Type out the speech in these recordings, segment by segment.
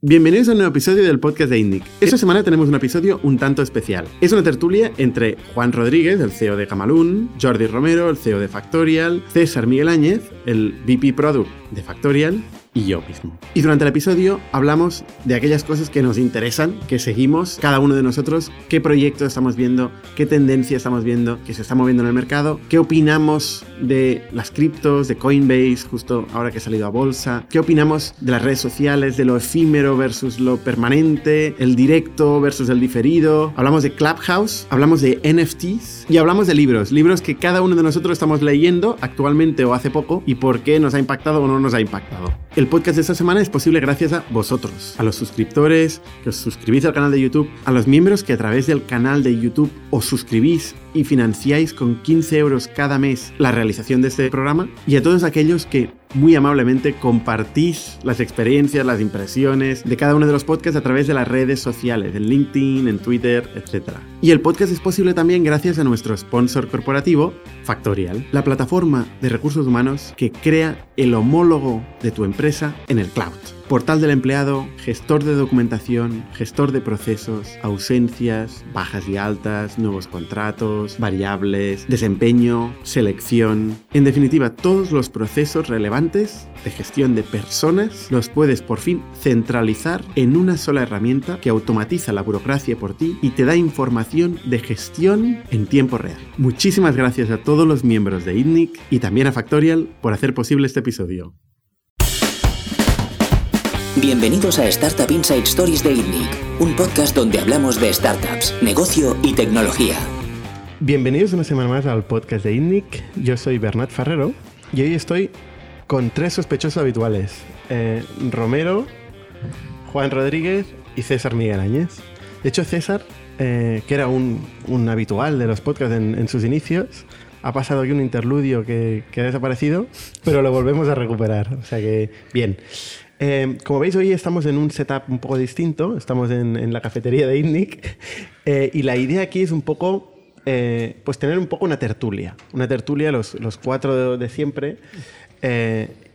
Bienvenidos a un nuevo episodio del podcast de Indic. Esta semana tenemos un episodio un tanto especial. Es una tertulia entre Juan Rodríguez, el CEO de Gamalun, Jordi Romero, el CEO de Factorial, César Miguel Áñez, el VP Product de Factorial, y yo mismo. Y durante el episodio hablamos de aquellas cosas que nos interesan, que seguimos cada uno de nosotros, qué proyectos estamos viendo, qué tendencia estamos viendo, que se está moviendo en el mercado, qué opinamos de las criptos, de Coinbase, justo ahora que ha salido a bolsa, qué opinamos de las redes sociales, de lo efímero versus lo permanente, el directo versus el diferido, hablamos de Clubhouse, hablamos de NFTs y hablamos de libros, libros que cada uno de nosotros estamos leyendo actualmente o hace poco y por qué nos ha impactado o no nos ha impactado. El podcast de esta semana es posible gracias a vosotros, a los suscriptores que os suscribís al canal de YouTube, a los miembros que a través del canal de YouTube os suscribís y financiáis con 15 euros cada mes la realización de este programa y a todos aquellos que muy amablemente compartís las experiencias, las impresiones de cada uno de los podcasts a través de las redes sociales, en LinkedIn, en Twitter, etc. Y el podcast es posible también gracias a nuestro sponsor corporativo, Factorial, la plataforma de recursos humanos que crea el homólogo de tu empresa en el cloud portal del empleado, gestor de documentación, gestor de procesos, ausencias, bajas y altas, nuevos contratos, variables, desempeño, selección. En definitiva, todos los procesos relevantes de gestión de personas los puedes por fin centralizar en una sola herramienta que automatiza la burocracia por ti y te da información de gestión en tiempo real. Muchísimas gracias a todos los miembros de ITNIC y también a Factorial por hacer posible este episodio. Bienvenidos a Startup Inside Stories de ITNIC, un podcast donde hablamos de startups, negocio y tecnología. Bienvenidos una semana más al podcast de ITNIC. Yo soy Bernat Ferrero y hoy estoy con tres sospechosos habituales. Eh, Romero, Juan Rodríguez y César Miguel Áñez. De hecho, César, eh, que era un, habitual de los podcasts en, sus inicios, ha pasado aquí un interludio que, que, ha desaparecido, pero lo volvemos a recuperar. O sea que, bien. Eh, como veis, hoy estamos en un setup un poco distinto. Estamos en, la cafetería de INNIC. Eh, y la idea aquí es un poco, eh, pues tener un poco una tertulia. Una tertulia, los, los cuatro de, siempre.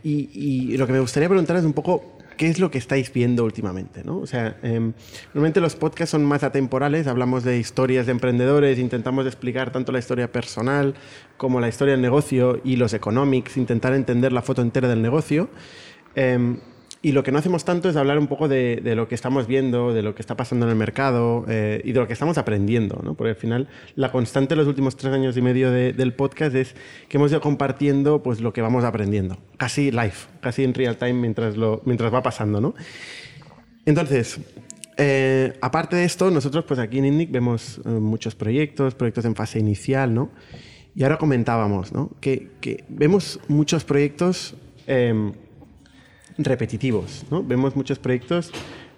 Y, lo que me gustaría preguntar es un poco qué es lo que estáis viendo últimamente. ¿no? O sea, normalmente los podcasts son más atemporales. Hablamos de historias de emprendedores, intentamos explicar tanto la historia personal como la historia del negocio y los economics, intentar entender la foto entera del negocio. Y lo que no hacemos tanto es hablar un poco de, lo que estamos viendo, de lo que está pasando en el mercado eh, y de lo que estamos aprendiendo, ¿no? Porque al final la constante en los últimos tres años y medio del podcast es que hemos ido compartiendo pues, lo que vamos aprendiendo, casi live, casi en real time mientras, va pasando, ¿no? Entonces, eh, aparte de esto, nosotros pues aquí en INNIC vemos eh, muchos proyectos, proyectos en fase inicial, ¿no? Y ahora comentábamos, ¿no? Que, que vemos muchos proyectos em, repetitivos. ¿no? Vemos muchos proyectos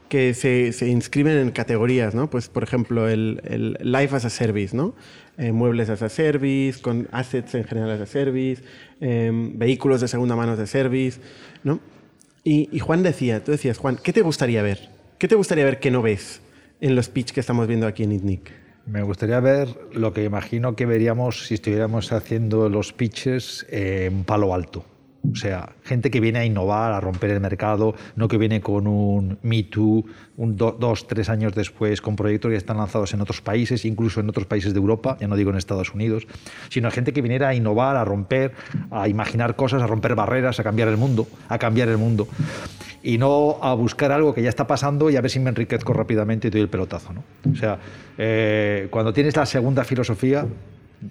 que se, se, inscriben en categorías, ¿no? Pues, por ejemplo, el, el Life as a Service, ¿no? Eh, muebles as a Service, con assets en general as a Service, em, vehículos de segunda mano as a Service, ¿no? Y, Juan decía, tú decías, Juan, ¿qué te gustaría ver? ¿Qué te gustaría ver que no ves en los pitch que estamos viendo aquí en ITNIC? Me gustaría ver lo que imagino que veríamos si estuviéramos haciendo los pitches en Palo Alto. O sea, gente que viene a innovar, a romper el mercado, no que viene con un Me Too, un dos, tres años después, con proyectos que están lanzados en otros países, incluso en otros países de Europa, ya no digo en Estados Unidos, sino gente que viniera a innovar, a romper, a imaginar cosas, a romper barreras, a cambiar el mundo, a cambiar el mundo. Y no a buscar algo que ya está pasando y a ver si me enriquezco rápidamente y doy el pelotazo. ¿no? O sea, eh, cuando tienes la segunda filosofía,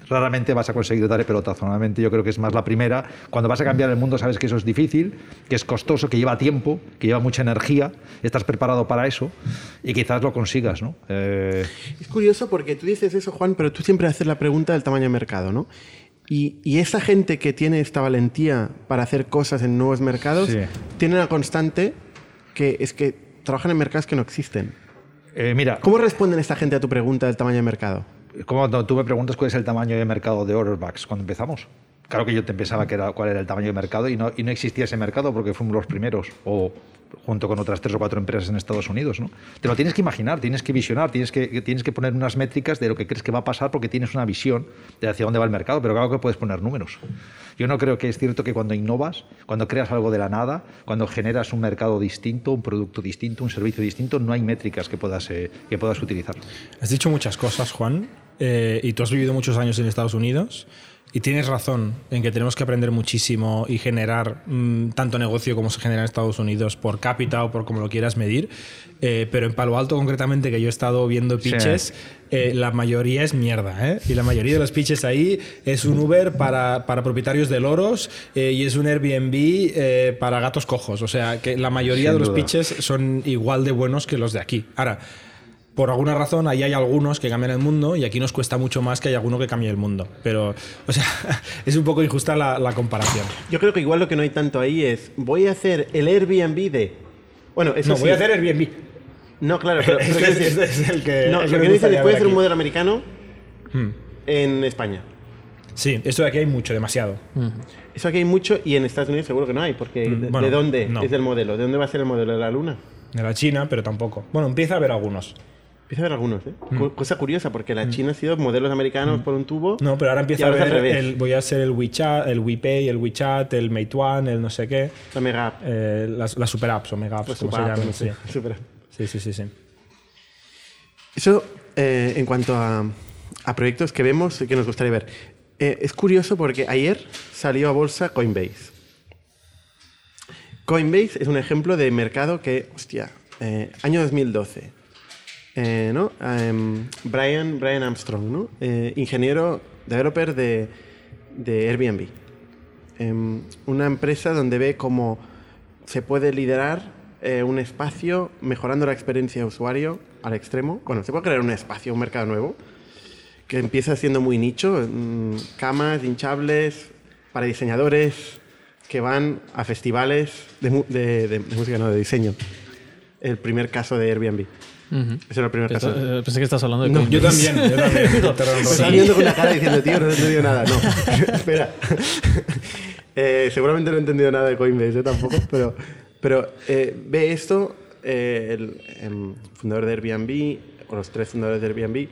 raramente vas a conseguir dar el pelotazo. Normalmente yo creo que es más la primera. Cuando vas a cambiar el mundo sabes que eso es difícil, que es costoso, que lleva tiempo, que lleva mucha energía, estás preparado para eso y quizás lo consigas. ¿no? Eh, es curioso porque tú dices eso, Juan, pero tú siempre haces la pregunta del tamaño de mercado. ¿no? Y, y esa gente que tiene esta valentía para hacer cosas en nuevos mercados tiene una constante que es que trabajan en mercados que no existen. Eh, mira, ¿Cómo responden esta gente a tu pregunta del tamaño de mercado? Cuando tú me preguntas cuál es el tamaño de mercado de Orderbacks cuando empezamos. Claro que yo te pensaba que era, cuál era el tamaño de mercado y no, y no existía ese mercado porque fuimos los primeros. O junto con otras tres o cuatro empresas en Estados Unidos. ¿no? Te lo tienes que imaginar, tienes que visionar, tienes que, tienes que poner unas métricas de lo que crees que va a pasar porque tienes una visión de hacia dónde va el mercado, pero claro que puedes poner números. Yo no creo que es cierto que cuando innovas, cuando creas algo de la nada, cuando generas un mercado distinto, un producto distinto, un servicio distinto, no hay métricas que puedas, eh, que puedas utilizar. Has dicho muchas cosas, Juan, eh, y tú has vivido muchos años en Estados Unidos. Y tienes razón en que tenemos que aprender muchísimo y generar mm, tanto negocio como se genera en Estados Unidos por cápita o por como lo quieras medir. Eh, pero en Palo Alto, concretamente, que yo he estado viendo pitches, eh, la mayoría es mierda. ¿eh? Y la mayoría de los pitches ahí es un Uber para, para propietarios de loros y es un Airbnb para gatos cojos. O sea, que la mayoría de los pitches son igual de buenos que los de aquí. Ahora, por alguna razón ahí hay algunos que cambian el mundo y aquí nos cuesta mucho más que hay alguno que cambie el mundo. Pero, o sea, es un poco injusta la, comparación. Yo creo que igual lo que no hay tanto ahí es, voy a hacer el Airbnb de... Bueno, eso No, voy a hacer Airbnb. No, claro, pero... es, es, el que... No, lo que, dice a hacer un modelo americano hmm. en España. Sí, esto de aquí hay mucho, demasiado. Hmm. Eso aquí hay mucho y en Estados Unidos seguro que no hay, porque hmm, ¿de, dónde es el modelo? ¿De dónde va a ser el modelo? ¿De la Luna? De la China, pero tampoco. Bueno, empieza a haber algunos. Empieza a haber algunos, ¿eh? Mm. Cosa curiosa, porque la mm. China ha sido modelos americanos mm. por un tubo. No, pero ahora empieza a ver el, voy a ser el WeChat, el WePay, el WeChat, el Meituan, el no sé qué. La Mega App. Eh, las, las, Super Apps o Mega Apps, como se llaman. Sí. Super sí, sí, sí, sí. Eso, eh, en cuanto a, a, proyectos que vemos y que nos gustaría ver. Eh, es curioso porque ayer salió a bolsa Coinbase. Coinbase es un ejemplo de mercado que, hostia, año 2012 eh, ¿no? Em, Brian, Brian Armstrong, ¿no? Eh, ingeniero, developer de, de Airbnb. Em, una empresa donde ve cómo se puede liderar eh, un espacio mejorando la experiencia de usuario al extremo. Bueno, se puede crear un espacio, un mercado nuevo, que empieza siendo muy nicho, mm, camas hinchables para diseñadores que van a festivales de, de, de música, no, de diseño. El primer caso de Airbnb. Ese era el primer caso. Eh, pensé que estás hablando de no, Yo también, yo también. Me estás viendo con una cara diciendo, tío, no he entendido nada. No, espera. Eh, seguramente no he entendido nada de Coinbase, tampoco, pero, pero eh, ve esto, el, em, fundador de Airbnb, o los tres fundadores de Airbnb,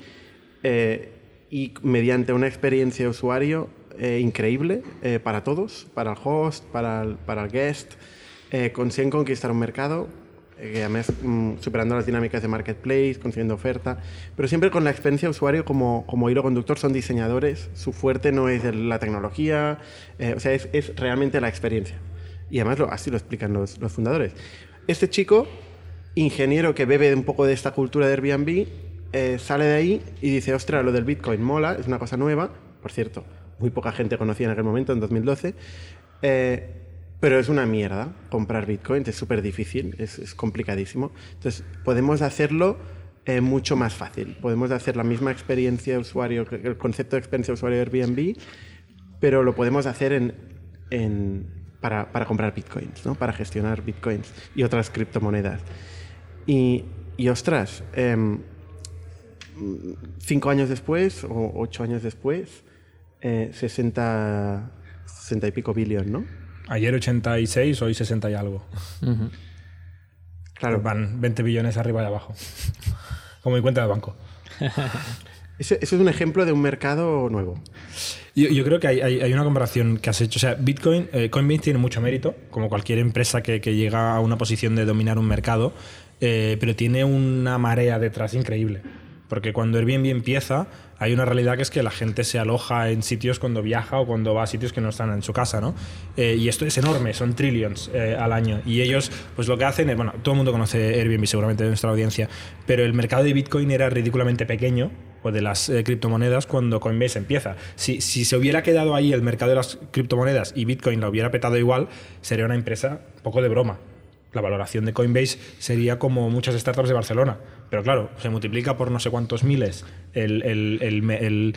y mediante una experiencia de usuario increíble para todos, para el host, para el, para el guest, consiguen conquistar un mercado que además mm, superando las dinámicas de marketplace, consiguiendo oferta, pero siempre con la experiencia de usuario como, como hilo conductor, son diseñadores, su fuerte no es la tecnología, eh, o sea, es, es, realmente la experiencia. Y además lo, así lo explican los, los, fundadores. Este chico, ingeniero que bebe un poco de esta cultura de Airbnb, eh, sale de ahí y dice, ostras, lo del Bitcoin mola, es una cosa nueva, por cierto, muy poca gente conocía en aquel momento, en 2012. Eh, pero es una mierda comprar Bitcoin, es súper difícil, es, complicadísimo. Entonces, podemos hacerlo eh, mucho más fácil. Podemos hacer la misma experiencia de usuario, el concepto de experiencia de usuario de Airbnb, pero lo podemos hacer en, para, comprar Bitcoins, ¿no? para gestionar Bitcoins y otras criptomonedas. Y, y ostras, em, cinco años después, o ocho años después, eh, 60, 60 y pico billones, ¿no? Ayer 86, hoy 60 y algo. Claro. Van 20 billones arriba y abajo. Como mi cuenta de banco. Eso es un ejemplo de un mercado nuevo. Yo, creo que hay, una comparación que has hecho. O sea, Bitcoin, eh, Coinbase tiene mucho mérito, como cualquier empresa que, llega a una posición de dominar un mercado, eh, pero tiene una marea detrás increíble. Porque cuando Airbnb empieza, hay una realidad que es que la gente se aloja en sitios cuando viaja o cuando va a sitios que no están en su casa, ¿no? Eh, y esto es enorme, son trillions eh, al año. Y ellos, pues lo que hacen es, bueno, todo el mundo conoce Airbnb seguramente de nuestra audiencia, pero el mercado de Bitcoin era ridículamente pequeño, o de las eh, criptomonedas, cuando Coinbase empieza. Si, si se hubiera quedado ahí el mercado de las criptomonedas y Bitcoin lo hubiera petado igual, sería una empresa poco de broma la valoración de Coinbase sería como muchas startups de Barcelona. Pero claro, se multiplica por no sé cuántos miles el,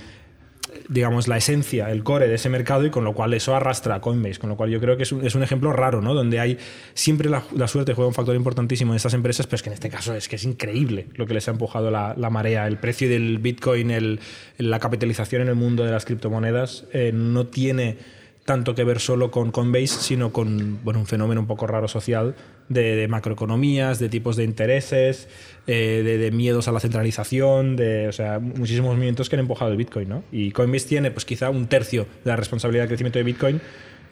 digamos, la esencia, el core de ese mercado y con lo cual eso arrastra a Coinbase, con lo cual yo creo que es un, ejemplo raro, ¿no? Donde hay siempre la, suerte juega un factor importantísimo en estas empresas, pero es que en este caso es que es increíble lo que les ha empujado la, marea, el precio del Bitcoin, la capitalización en el mundo de las criptomonedas eh, no tiene tanto que ver solo con Coinbase, sino con bueno, un fenómeno un poco raro social de, macroeconomías, de tipos de intereses, eh, de, miedos a la centralización, de o sea, muchísimos movimientos que han empujado el Bitcoin. ¿no? Y Coinbase tiene pues quizá un tercio de la responsabilidad del crecimiento de Bitcoin,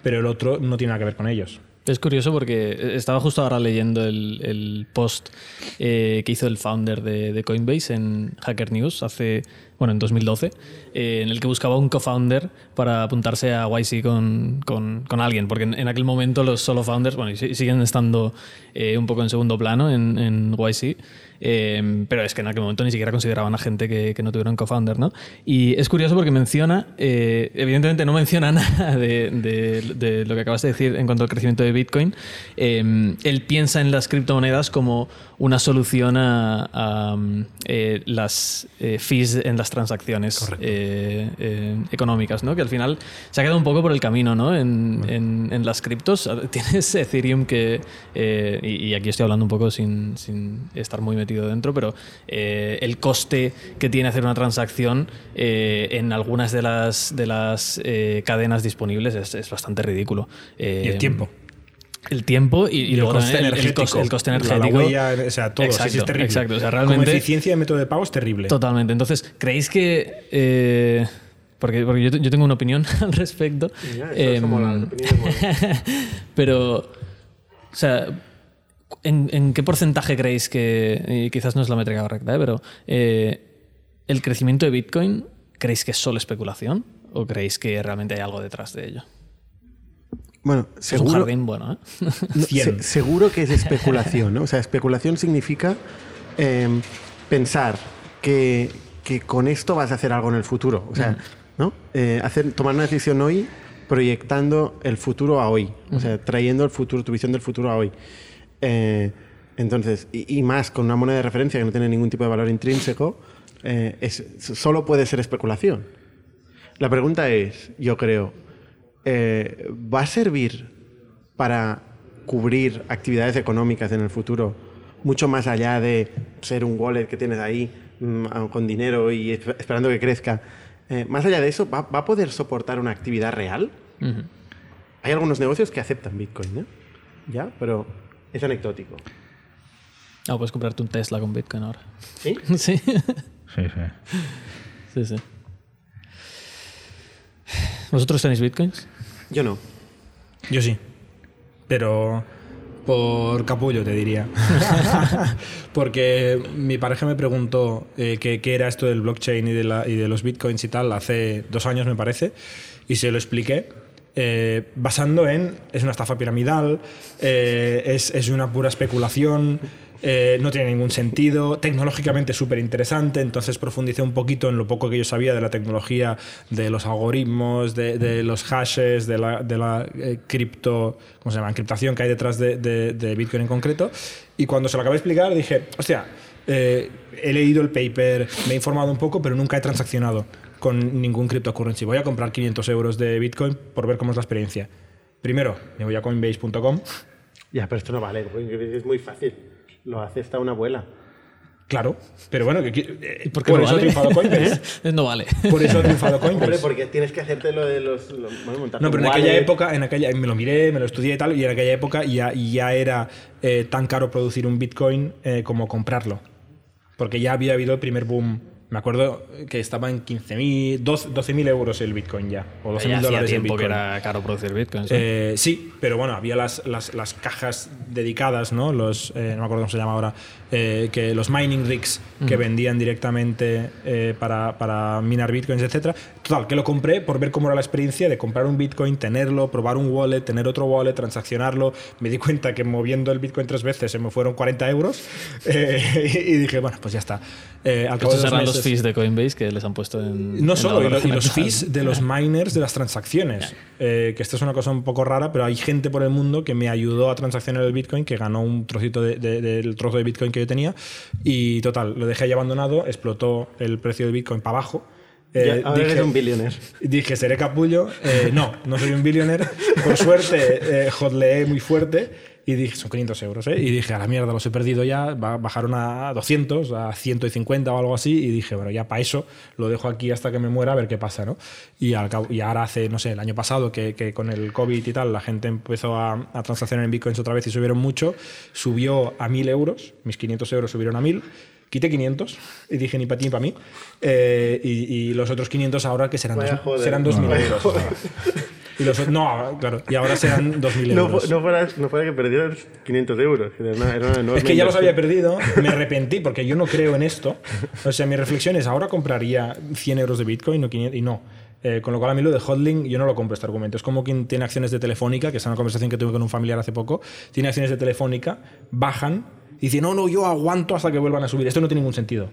pero el otro no tiene nada que ver con ellos. Es curioso porque estaba justo ahora leyendo el, el post eh, que hizo el founder de, de Coinbase en Hacker News hace, bueno, en 2012, eh, en el que buscaba un co-founder para apuntarse a YC con, con, alguien, porque en, aquel momento los solo founders, bueno, y siguen estando eh, un poco en segundo plano en, en YC, eh, pero es que en aquel momento ni siquiera consideraban a gente que, no tuviera un co-founder, ¿no? Y es curioso porque menciona, evidentemente no menciona nada de, de, de, lo que acabas de decir en cuanto al crecimiento de Bitcoin. Él piensa en las criptomonedas como una solución a, a eh, las fees en las transacciones económicas, ¿no? Que al final se ha quedado un poco por el camino, ¿no? En, bueno. en, en las criptos tienes Ethereum que, y, y, aquí estoy hablando un poco sin, sin estar muy metido dentro, pero eh, el coste que tiene hacer una transacción eh, en algunas de las, de las eh, cadenas disponibles es, es, bastante ridículo. y el tiempo. El tiempo y, y, el coste el, energético. El, coste, el coste energético. La, huella, o sea, todo. Exacto, sí, es terrible. Exacto. O sea, realmente, Como eficiencia de método de pago es terrible. Totalmente. Entonces, ¿creéis que.? Eh, porque, porque yo, yo, tengo una opinión al respecto. Ya, eh, mola, pero. O sea ¿En, ¿En, qué porcentaje creéis que, y quizás no es la métrica correcta, ¿eh? pero eh, el crecimiento de Bitcoin, ¿creéis que es solo especulación o creéis que realmente hay algo detrás de ello? Bueno, seguro, es un jardín bueno, ¿eh? no, se, seguro que es especulación, ¿no? O sea, especulación significa eh, pensar que, que, con esto vas a hacer algo en el futuro. O sea, -huh. ¿no? Eh, hacer, tomar una decisión hoy proyectando el futuro a hoy. O sea, trayendo el futuro, tu visión del futuro a hoy. Eh, entonces, y, y, más con una moneda de referencia que no tiene ningún tipo de valor intrínseco, eh, es, solo puede ser especulación. La pregunta es, yo creo, eh, ¿va a servir para cubrir actividades económicas en el futuro mucho más allá de ser un wallet que tienes ahí mmm, con dinero y esperando que crezca? Eh, más allá de eso, ¿va, ¿va, a poder soportar una actividad real? Uh -huh. Hay algunos negocios que aceptan Bitcoin, ¿eh? ¿Ya? Pero es anecdótico. Ah, puedes comprarte un Tesla con Bitcoin ahora. ¿Sí? Sí. Sí, sí. Sí, sí. ¿Vosotros tenéis Bitcoins? Yo no. Yo sí. Pero por capullo, te diría. Porque mi pareja me preguntó eh, qué, qué, era esto del blockchain y de, la, y de los bitcoins y tal hace dos años, me parece, y se lo expliqué. Eh, basando en es una estafa piramidal, eh, es, es, una pura especulación, eh, no tiene ningún sentido, tecnológicamente súper interesante, entonces profundicé un poquito en lo poco que yo sabía de la tecnología, de los algoritmos, de, los hashes, de la, de la eh, cripto, ¿cómo se llama? encriptación que hay detrás de, de, de, Bitcoin en concreto, y cuando se lo acabé de explicar dije, hostia, eh, he leído el paper, me he informado un poco, pero nunca he transaccionado con ningún cryptocurrency. Voy a comprar 500 euros de Bitcoin por ver cómo es la experiencia. Primero, me voy a coinbase.com. Ya, pero esto no vale, es muy fácil. Lo hace hasta una abuela. Claro, pero bueno, que, ¿Por, qué por no eso vale? ha triunfado Coinbase. ¿Eh? No vale. Por eso ha triunfado Coinbase. Hombre, porque tienes que hacerte lo de los. Lo, bueno, no, pero en aquella época, en aquella, me lo miré, me lo estudié y tal, y en aquella época ya, ya era eh, tan caro producir un Bitcoin eh, como comprarlo. Porque ya había habido el primer boom me acuerdo que estaba en 15.000, 12.000 euros el Bitcoin ya. O 12.000 dólares el Bitcoin. que era caro producir Bitcoin. ¿sí? Eh, sí, pero bueno, había las, las, las cajas dedicadas, ¿no? Los, eh, no me acuerdo cómo se llama ahora, eh, que los mining rigs que uh -huh. vendían directamente eh, para, para, minar Bitcoins, etc. Total, que lo compré por ver cómo era la experiencia de comprar un Bitcoin, tenerlo, probar un wallet, tener otro wallet, transaccionarlo. Me di cuenta que moviendo el Bitcoin tres veces se me fueron 40 euros y, dije, bueno, pues ya está. Al cabo de serán meses, fees de Coinbase que les han puesto en. No en solo, y los, y los, fees de los miners de las transacciones. Yeah. Eh, que esto es una cosa un poco rara, pero hay gente por el mundo que me ayudó a transaccionar el Bitcoin, que ganó un trocito de, de, del trozo de Bitcoin que yo tenía. Y total, lo dejé ahí abandonado, explotó el precio del Bitcoin para abajo. Eh, ya, ahora dije, eres un billionaire. Dije, seré capullo. Eh, no, no soy un billionaire. Por suerte, eh, hotleé muy fuerte Y dije, son 500 euros, ¿eh? Y dije, a la mierda, los he perdido ya. ba- Bajaron a 200, a 150 o algo así. Y dije, bueno, ya para eso lo dejo aquí hasta que me muera a ver qué pasa, ¿no? Y, al cabo- y ahora hace, no sé, el año pasado que, que con el COVID y tal, la gente empezó a, a transaccionar en bitcoins otra vez y subieron mucho. Subió a 1000 euros, mis 500 euros subieron a 1000. Quité 500 y dije ni para ti ni para mí. Eh, y, y los otros 500 ahora que serán, dos- serán 2000 Vaya euros. Y los, no, claro, y ahora serán 2000 No, euros. fu- no, fuera, no fuera que perdieras 500 euros. Era una, era una Es que ya los había perdido, me arrepentí porque yo no creo en esto. O sea, mi reflexión es, ahora compraría 100 euros de Bitcoin o 500, y no. Eh, con lo cual a mí lo de Hodling yo no lo compro este argumento. Es como quien tiene acciones de Telefónica, que es una conversación que tuve con un familiar hace poco, tiene acciones de Telefónica, bajan y dice, no, no, yo aguanto hasta que vuelvan a subir. Esto no tiene ningún sentido.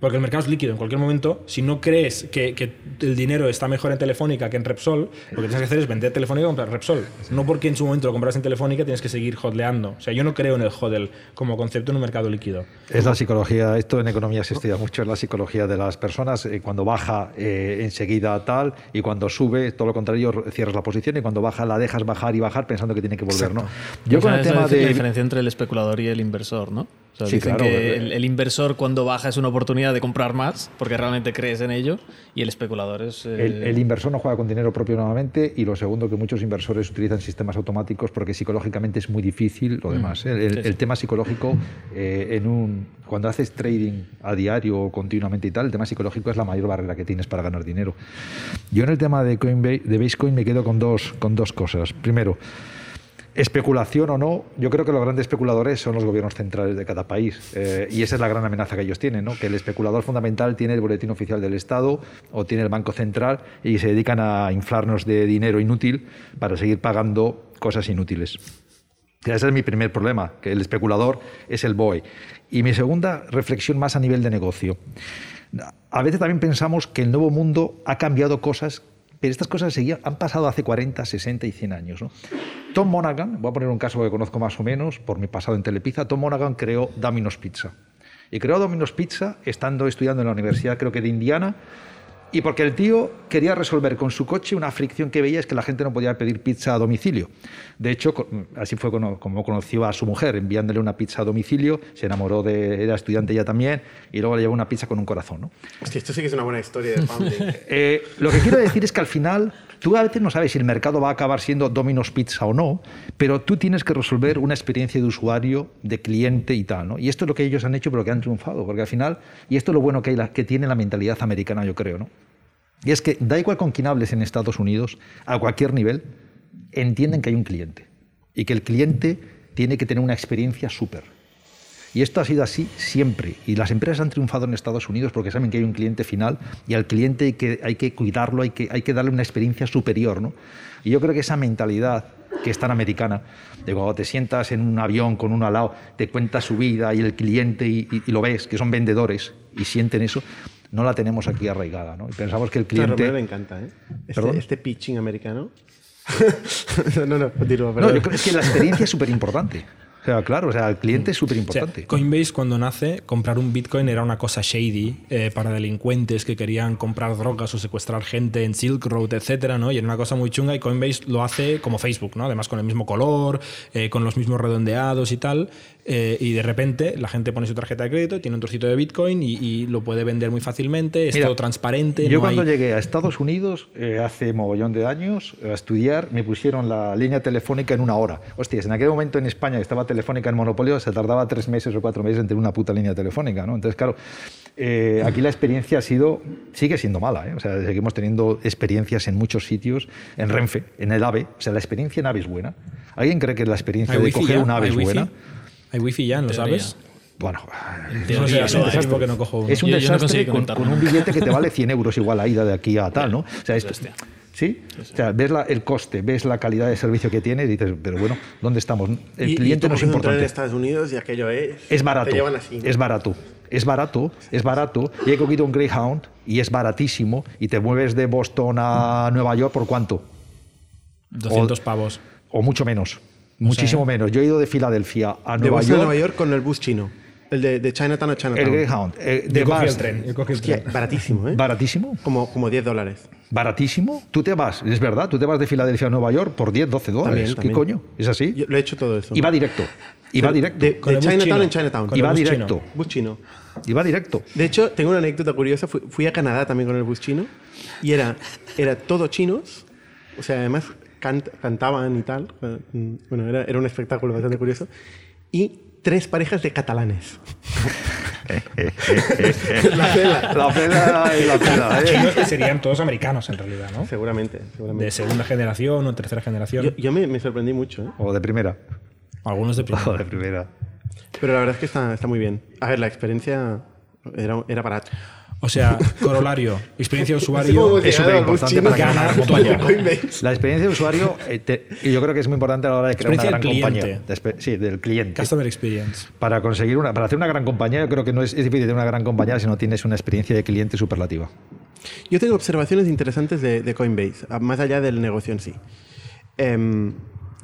Porque el mercado es líquido. En cualquier momento, si no crees que, que el dinero está mejor en Telefónica que en Repsol, lo que tienes que hacer es vender Telefónica y comprar Repsol. No porque en su momento lo compras en Telefónica tienes que seguir hodleando. O sea, yo no creo en el hodl como concepto en un mercado líquido. Es la psicología, esto en economía se estudia mucho, es la psicología de las personas. eh, cuando baja, eh, enseguida tal, y cuando sube, todo lo contrario, cierras la posición, y cuando baja, la dejas bajar y bajar pensando que tiene que volver. ¿no? Yo con el tema la, la de. diferencia entre el especulador y el inversor, ¿no? O sea, Sí, dicen claro, que eh. el, el inversor cuando baja es una oportunidad de comprar más porque realmente crees en ello y el especulador es... eh, El, el inversor no juega con dinero propio nuevamente y lo segundo que muchos inversores utilizan sistemas automáticos porque psicológicamente es muy difícil lo demás. ¿eh? El, sí, sí. el tema psicológico eh, en un cuando haces trading a diario o continuamente y tal, el tema psicológico es la mayor barrera que tienes para ganar dinero. Yo en el tema de Coinbase, de Bitcoin me quedo con dos con dos cosas. Primero, especulación o no, yo creo que los grandes especuladores son los gobiernos centrales de cada país. eh, y esa es la gran amenaza que ellos tienen, ¿no? que el especulador fundamental tiene el boletín oficial del Estado o tiene el Banco Central y se dedican a inflarnos de dinero inútil para seguir pagando cosas inútiles. Ese es mi primer problema, que el especulador es el BOE. Y mi segunda reflexión más a nivel de negocio. A veces también pensamos que el nuevo mundo ha cambiado cosas, estas cosas han pasado hace 40, 60 y 100 años. ¿no? Tom Monaghan, voy a poner un caso que conozco más o menos por mi pasado en Telepizza, Tom Monaghan creó Domino's Pizza. Y creó Domino's Pizza estando estudiando en la Universidad, creo que de Indiana, y porque el tío quería resolver con su coche una fricción que veía es que la gente no podía pedir pizza a domicilio. De hecho, así fue como conoció a su mujer, enviándole una pizza a domicilio, se enamoró de, era estudiante ella también, y luego le llevó una pizza con un corazón. ¿no? Hostia, esto sí que es una buena historia de. Eh, lo que quiero decir es que al final tú a veces no sabes si el mercado va a acabar siendo Domino's Pizza o no, pero tú tienes que resolver una experiencia de usuario, de cliente y tal. ¿no? Y esto es lo que ellos han hecho, pero que han triunfado, porque al final, y esto es lo bueno que, hay, que tiene la mentalidad americana, yo creo, ¿no? Y es que da igual con quién hables en Estados Unidos, a cualquier nivel, entienden que hay un cliente y que el cliente tiene que tener una experiencia súper. Y esto ha sido así siempre. Y las empresas han triunfado en Estados Unidos porque saben que hay un cliente final y al cliente hay que, hay que cuidarlo, hay que, hay que darle una experiencia superior. ¿no? Y yo creo que esa mentalidad que es tan americana, de cuando te sientas en un avión con uno al lado, te cuenta su vida y el cliente y, lo ves, que son vendedores y sienten eso, no la tenemos aquí arraigada. ¿no? Y pensamos que el A cliente... Le encanta, ¿eh? Este, este pitching americano. no, no, continúa, No, yo creo es que la experiencia es súper importante. O sea, claro, o sea, el cliente es súper O sea, importante. Coinbase cuando nace, comprar un Bitcoin era una cosa shady eh, para delincuentes que querían comprar drogas o secuestrar gente en Silk Road, etcétera, ¿no? Y era una cosa muy chunga y Coinbase lo hace como Facebook, ¿no? Además con el mismo color, eh, con los mismos redondeados y tal. Eh, y de repente la gente pone su tarjeta de crédito, tiene un trocito de Bitcoin y, y lo puede vender muy fácilmente, es Mira, todo transparente. Yo no cuando hay- llegué a Estados Unidos, eh, hace mogollón de años, a estudiar, me pusieron la línea telefónica en una hora. Hostias, en aquel momento en España que estaba telefónica en monopolio, se tardaba tres meses o cuatro meses en tener una puta línea telefónica, ¿no? Entonces, claro, eh, aquí la experiencia ha sido, sigue siendo mala, ¿eh? O sea, seguimos teniendo experiencias en muchos sitios, en Renfe, en el AVE, o sea, la experiencia en AVE es buena. ¿Alguien cree que la experiencia ¿Hay de wifi coger ya? un AVE ¿Hay es wifi? ¿Hay wifi ya? ¿Lo Teoría. sabes? Bueno, teoría, No sé, hace no un que no cojo es un Yo- yo no desastre conseguí con, un billete que te vale 100 euros igual la ida de aquí a tal, ¿no? O sea, esto. ¿Sí? O sea, ves la- el coste, ves la calidad de servicio que tiene y dices, pero bueno, ¿dónde estamos? El Y- y cliente tú no es importante. en Estados Unidos y aquello es. Es barato. Te llevan así. ¿no? Es barato. Es barato, es barato. Y he cogido un Greyhound y es baratísimo. Y te mueves de Boston a Nueva York por cuánto? 200 pavos. O mucho menos. Muchísimo menos. Yo he ido de Filadelfia a De Nueva York. Nueva York con el bus chino. El de, de Chinatown a El Chinatown. Greyhound. eh, de Yo cogí el tren. Yo cogí el Hostia, tren. baratísimo, ¿eh? Baratísimo. como, como 10 dólares. Baratísimo. Tú te vas, es verdad, tú te vas de Filadelfia a Nueva York por 10, 12 dólares. También, ¿Qué también. coño? ¿Es así? Yo lo he hecho todo eso. Y va directo. Y va directo. De, de el Chinatown en Chinatown. Con Y el va bus directo. chino. Bus chino. Y va directo. De hecho, tengo una anécdota curiosa. Fui, fui a Canadá también con el bus chino y era, era todo chinos. O sea, además cant- cantaban y tal. Eh, Bueno, era, era un espectáculo bastante curioso. Y tres parejas de catalanes. la cela. La pena y la pena. ¿eh? Que serían todos americanos en realidad, ¿no? Seguramente, seguramente. De segunda generación o tercera generación. Yo, yo me, me sorprendí mucho, ¿eh? O de primera. Algunos de O primera. de primera. Pero la verdad es que está, está muy bien. A ver, la experiencia era, era barata. O sea, corolario, experiencia de usuario. es superimportante chino para ganar compañía. La experiencia de usuario, eh, te- y yo creo que es muy importante a la hora de crear una gran compañía. cliente. De sí, del cliente. Customer experience. Para conseguir una, para hacer una gran compañía, yo creo que no es, es difícil tener una gran compañía si no tienes una experiencia de cliente superlativa. Yo tengo observaciones interesantes de, de Coinbase, más allá del negocio en sí. Em,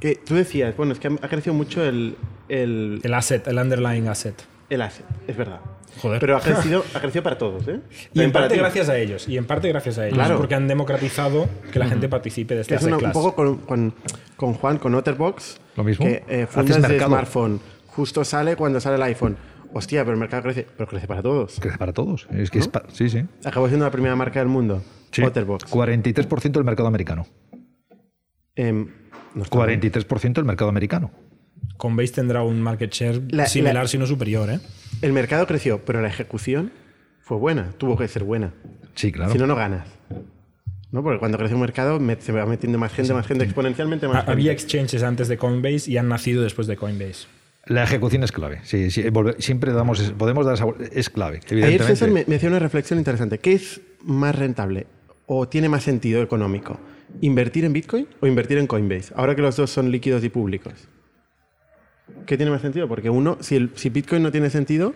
que tú decías, bueno, es que ha ha crecido mucho el, el, El asset, el underlying asset. El asset, es verdad. Joder. Pero ha crecido, ha crecido para todos, ¿eh? Y También en parte gracias a ellos. Y en parte gracias a ellos. Claro. Porque han democratizado que la gente participe de este es una- un poco con, con, con Juan, con Otterbox. Lo mismo. Que eh, fundas de smartphone. Justo sale cuando sale el iPhone. Hostia, pero el mercado crece. Pero crece para todos. Crece para todos. Es que es pa- sí, sí. Acabó siendo la primera marca del mundo. Sí. Otterbox. 43% del mercado americano. Em, no está mal. 43% del mercado americano. Coinbase tendrá un market share La- similar, la- si no superior, ¿eh? El mercado creció, pero la ejecución fue buena. Tuvo que ser buena. Sí, claro. Si no, no ganas. ¿No? Porque cuando crece un mercado se va metiendo más gente, más gente, exponencialmente más Ha- gente. Había exchanges antes de Coinbase y han nacido después de Coinbase. La ejecución es clave. Sí, sí, volve- siempre damos, podemos dar esa, es clave. Ayer Evidentemente. César me, me hacía una reflexión interesante. ¿Qué es más rentable o tiene más sentido económico? ¿Invertir en Bitcoin o invertir en Coinbase? Ahora que los dos son líquidos y públicos. ¿Qué tiene más sentido? Porque uno, si, el- si Bitcoin no tiene sentido,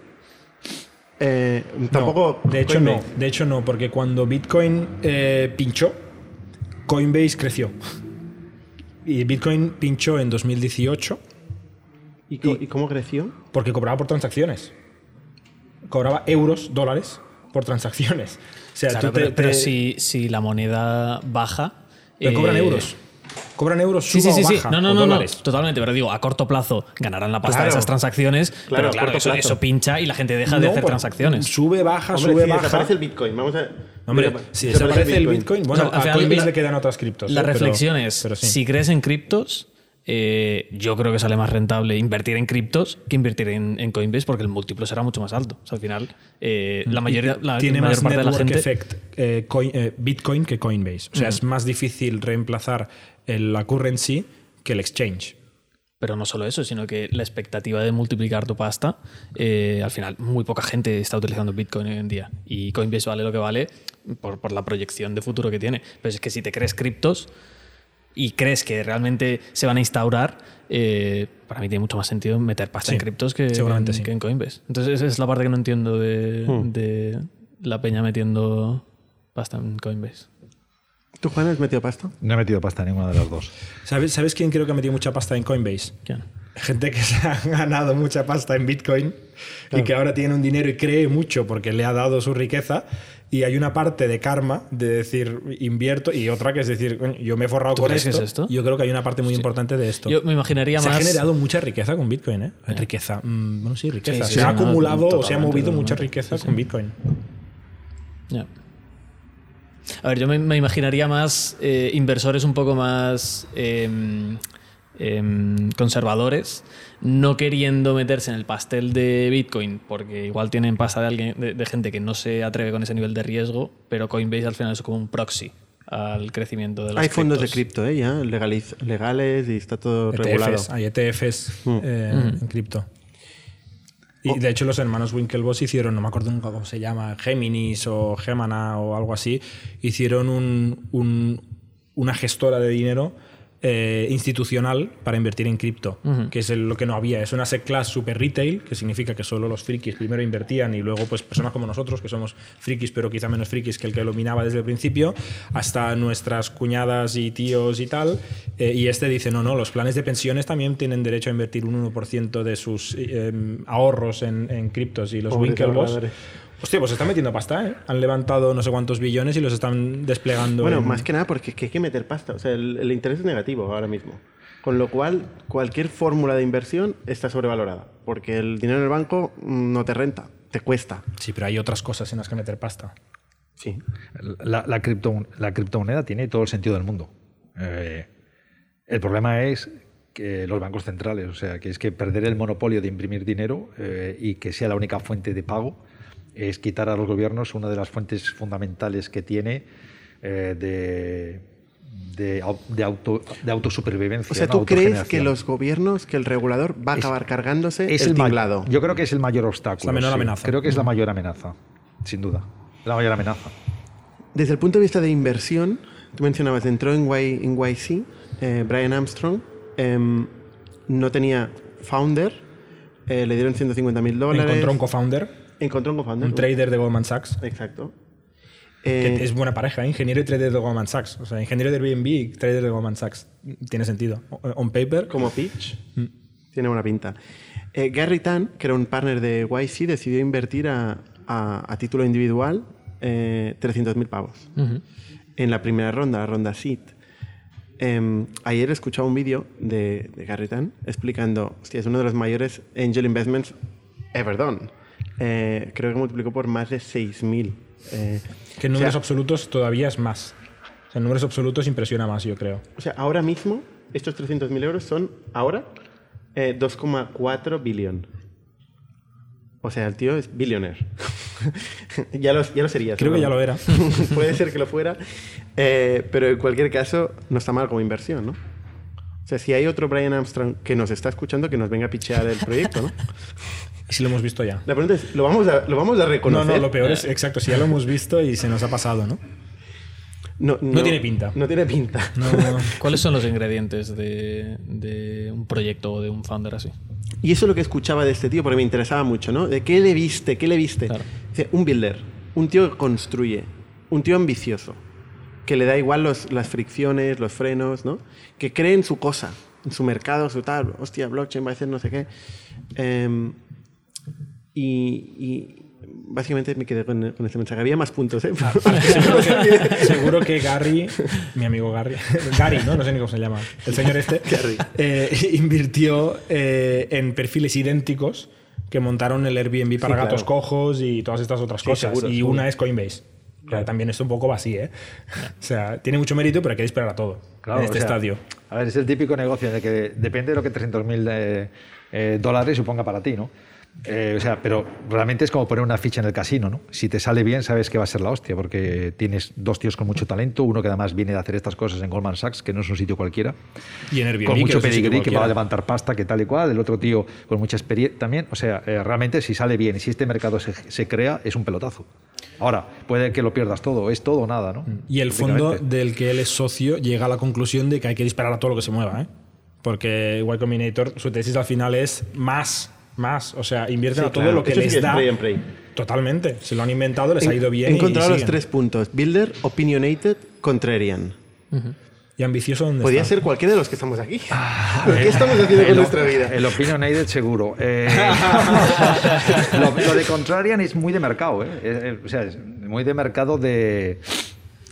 eh, tampoco... No, de hecho no. De hecho no, porque cuando Bitcoin eh, pinchó, Coinbase creció. Y Bitcoin pinchó en 2018 ¿Y, co- y cómo creció? porque cobraba por transacciones. Cobraba euros, dólares por transacciones. O sea, Claro, tú te- pero, si, si la moneda baja. pero cobran eh, euros. Cobran euros, suba sí, sí, o sí. baja, No, no, o no, no, totalmente. Pero digo, a corto plazo ganarán la pasta Claro. de esas transacciones. Claro, pero claro, eso, pincha y la gente deja de hacer transacciones. Sube, baja, Hombre, sube, si baja. desaparece el Bitcoin, vamos a... Hombre, si desaparece el Bitcoin, bueno, No, al a final, Coinbase la- le quedan otras criptos. La ¿eh? Pero- reflexión es, pero sí. si crees en criptos, eh, yo creo que sale más rentable invertir en criptos que invertir en, en Coinbase porque el múltiplo será mucho más alto. O sea, al final, eh, la mayoría, la tiene mayor más parte de la gente... effect eh, coin- eh, Bitcoin que Coinbase. O sea, es más difícil reemplazar el- la currency que el exchange. Pero no solo eso, sino que la expectativa de multiplicar tu pasta, eh, al final muy poca gente está utilizando Bitcoin hoy en día. Y Coinbase vale lo que vale por, por la proyección de futuro que tiene. Pero es que si te crees criptos y crees que realmente se van a instaurar, eh, para mí tiene mucho más sentido meter pasta Sí, en criptos que, seguramente en, sí. que en Coinbase. Entonces esa es la parte que no entiendo de, Hmm. de la peña metiendo pasta en Coinbase. ¿Tú, Juan, has metido pasta? No he metido pasta en ninguna de las dos. ¿Sabes, ¿Sabes quién creo que ha metido mucha pasta en Coinbase? ¿Quién? Gente que se ha ganado mucha pasta en Bitcoin y que ahora tiene un dinero y cree mucho porque le ha dado su riqueza. Y hay una parte de karma de decir invierto y otra que es decir, "Coño, yo me he forrado ¿Tú con crees que esto. es esto? Yo creo que hay una parte muy importante de esto. Yo me imaginaría se más... ha generado mucha riqueza con Bitcoin, ¿eh? Riqueza. mm, bueno, sí, riqueza. Sí, sí, se sí, ha no, acumulado o se ha movido mucha riqueza Sí, sí. con Bitcoin. Ya. A ver, yo me, me imaginaría más eh, inversores un poco más em, em, conservadores, no queriendo meterse en el pastel de Bitcoin, porque igual tienen pasta de, alguien, de, de gente que no se atreve con ese nivel de riesgo, pero Coinbase al final es como un proxy al crecimiento de las Hay fondos de cripto, ¿eh? Ya, legaliz- legales y está todo regulado. ETFs, hay ETFs eh, en cripto. Y de hecho los hermanos Winklevoss hicieron, no me acuerdo nunca cómo se llama, Géminis o Gemana o algo así, hicieron un- un- una gestora de dinero eh, institucional para invertir en cripto, que es el- lo que no había. Es una asset class super retail, que significa que solo los frikis primero invertían y luego pues personas como nosotros, que somos frikis pero quizá menos frikis que el que lo minaba desde el principio, hasta nuestras cuñadas y tíos y tal. Eh, y este dice, no, no, los planes de pensiones también tienen derecho a invertir un 1% de sus eh, ahorros en, en criptos y los ahorradores. Hostia, pues están metiendo pasta, ¿eh? Han levantado no sé cuántos billones y los están desplegando. Bueno, en- más que nada porque que hay que meter pasta. O sea, el, el interés es negativo ahora mismo. Con lo cual, cualquier fórmula de inversión está sobrevalorada. Porque el dinero en el banco mm, no te renta, te cuesta. Sí, pero hay otras cosas en las que meter pasta. Sí. La, la, cripto- la criptomoneda tiene todo el sentido del mundo. Eh, el problema es que los bancos centrales, o sea, que es que perder el monopolio de imprimir dinero eh, y que sea la única fuente de pago es quitar a los gobiernos una de las fuentes fundamentales que tiene eh, de, de, au- de auto, de autosupervivencia. O sea, ¿no? ¿tú crees que los gobiernos, que el regulador va a Es- acabar cargándose es el, tinglado? Yo creo que es el mayor obstáculo. Es la menor sí. amenaza. Creo que es la mayor amenaza, sin duda. La mayor amenaza. Desde el punto de vista de inversión, tú mencionabas, entró en, y, en YC, eh, Brian Armstrong, em, no tenía founder, eh, le dieron 150 mil dólares. Encontró un co-founder, Encontró un co-founder. un trader de Goldman Sachs. Exacto. Que Eh, es buena pareja, ¿eh? ingeniero y trader de Goldman Sachs. O sea, ingeniero de Airbnb y trader de Goldman Sachs. Tiene sentido. O- On paper. como pitch, tiene buena pinta. Eh, Gary Tan, que era un partner de YC, decidió invertir a, a- a título individual eh, 300.000 pavos. En la primera ronda, la ronda SEED. Em, ayer escuchaba un vídeo de, de Gary Tan explicando, hostia, es uno de los mayores angel investments ever done. Eh, creo que multiplicó por más de 6.000. Eh, Que en o números sea, absolutos todavía es más. O sea, en números absolutos impresiona más, yo creo. O sea, ahora mismo, estos 300.000 euros son, ahora, eh, 2,4 billón. O sea, el tío es billionaire. ya, lo, ya lo sería. Creo que ya lo era. Puede ser que lo fuera. eh, pero en cualquier caso, no está mal como inversión, ¿no? O sea, si hay otro Brian Armstrong que nos está escuchando, que nos venga a pichear el proyecto, ¿no? Y si lo hemos visto ya. La pregunta es, ¿lo vamos a, lo vamos a No, reconocer? no, lo peor es, exacto, si ya lo hemos visto y se nos ha pasado, ¿no? No, No tiene pinta. No tiene pinta. No, ¿Cuáles son los ingredientes de, de un proyecto o de un founder así? Y eso es lo que escuchaba de este tío, porque me interesaba mucho, ¿no? ¿De qué le viste? ¿Qué le viste? Claro. Dice, un builder, un tío que construye, un tío ambicioso, que le da igual los- las fricciones, los frenos, ¿no? Que cree en su cosa, en su mercado, su tal, hostia, blockchain va a hacer no sé qué. Em, y, y básicamente me quedé con, con este mensaje. Había más puntos, ¿eh? seguro, que, seguro que Gary, mi amigo Gary, Gary, ¿no? No sé ni cómo se llama, el señor este, Gary. eh, invirtió eh, en perfiles idénticos que montaron el Airbnb para Sí, gatos claro. cojos y todas estas otras Sí, cosas. seguro, y seguro. una es Coinbase. Claro, también es un poco vacío, ¿eh? O sea, tiene mucho mérito, pero hay que disparar a todo Claro, en este o sea, estadio. A ver, es el típico negocio de que depende de lo que 300.000 eh, eh, dólares suponga para ti, ¿no? Eh, o sea, pero realmente es como poner una ficha en el casino, ¿no? Si te sale bien, sabes que va a ser la hostia, porque tienes dos tíos con mucho talento, uno que además viene de hacer estas cosas en Goldman Sachs, que no es un sitio cualquiera, Y en Airbnb, con que mucho pedigrí, que va a levantar pasta, que tal y cual, el otro tío con mucha experiencia también. O sea, eh, realmente si sale bien y si este mercado se, se crea, es un pelotazo. Ahora, puede que lo pierdas todo, es todo o nada, ¿no? Y el fondo del que él es socio llega a la conclusión de que hay que disparar a todo lo que se mueva, ¿eh? Porque Y Combinator, su tesis al final es más, más. O sea, invierten Sí, a todo claro. lo que Eso sí les que es da. pray. Totalmente. Se lo han inventado, les ha ido bien. He encontrado y los siguen. tres puntos. Builder, opinionated, contrarian. Y ambicioso, ¿dónde Podía está? ser cualquiera de los que estamos aquí. ¿Qué estamos haciendo con El- nuestra vida? El opinionated seguro. Eh, lo, lo de contrarian es muy de mercado, ¿eh? Eh, eh, o sea, es muy de mercado de,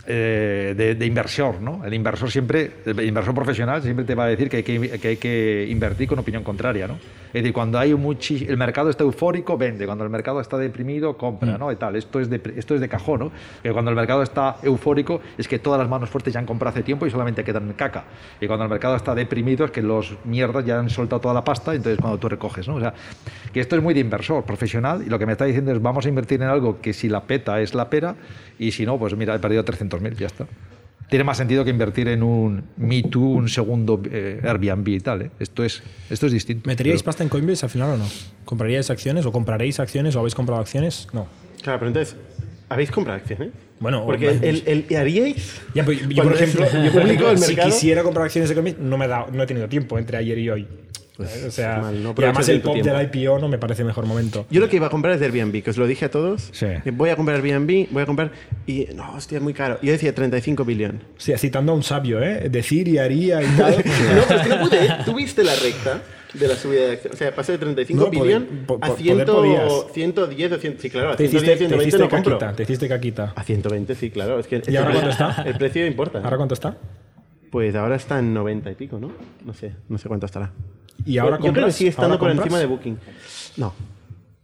eh, de, de inversor, ¿no? El inversor siempre, el inversor profesional siempre te va a decir que hay que, que hay que invertir con opinión contraria, ¿no? Es decir, cuando hay muchi- el mercado está eufórico, vende. Cuando el mercado está deprimido, compra, ¿no? Y tal. Esto es de, esto es de cajón, ¿no? Que cuando el mercado está eufórico es que todas las manos fuertes ya han comprado hace tiempo y solamente quedan caca. Y cuando el mercado está deprimido es que los mierdas ya han soltado toda la pasta entonces cuando tú recoges, ¿no? O sea, que esto es muy de inversor profesional y lo que me está diciendo es vamos a invertir en algo que si la peta es la pera y si no, pues mira, he perdido 300.000, ya está. Tiene más sentido que invertir en un Me Too, un segundo eh, Airbnb y tal, ¿eh? Esto es, esto es distinto. ¿Meteríais Pero- pasta en Coinbase al final o no? ¿Compraríais acciones o compraréis acciones o habéis comprado acciones? No. Claro, pero entonces, ¿Habéis comprado acciones? Bueno, Porque el, el, el- ¿haríais? Ya, pues, yo, por ejemplo, yo, por público ejemplo, el si mercado- quisiera comprar acciones de Coinbase, no, me he dado- no he tenido tiempo entre ayer y hoy. O sea, mal, no y además el pop tiempo. del IPO no me parece mejor momento. Yo lo que iba a comprar es de Airbnb, que os lo dije a todos. Sí. Voy a comprar Airbnb, voy a comprar. Y no, hostia, es muy caro. Yo decía 35 billón. Sí, citando a un sabio, ¿eh? Decir y haría y tal. No, pero es que no pude. Tú viste la recta de la subida de acciones. O sea, pasé de 35 No, billón po- a po- 100, poder podías. 110 o 100. Sí, claro, a te 110, hiciste, te 120 hiciste no caquita, te hiciste caquita. A 120, sí, claro. Es que es ¿Y ahora cuánto está? El precio importa. ¿Ahora cuánto está? Pues ahora está en 90 y pico, ¿no? No sé, no sé cuánto estará. ¿Y ahora Yo creo que compras? sigue estando ¿Ahora por compras? encima de Booking. No.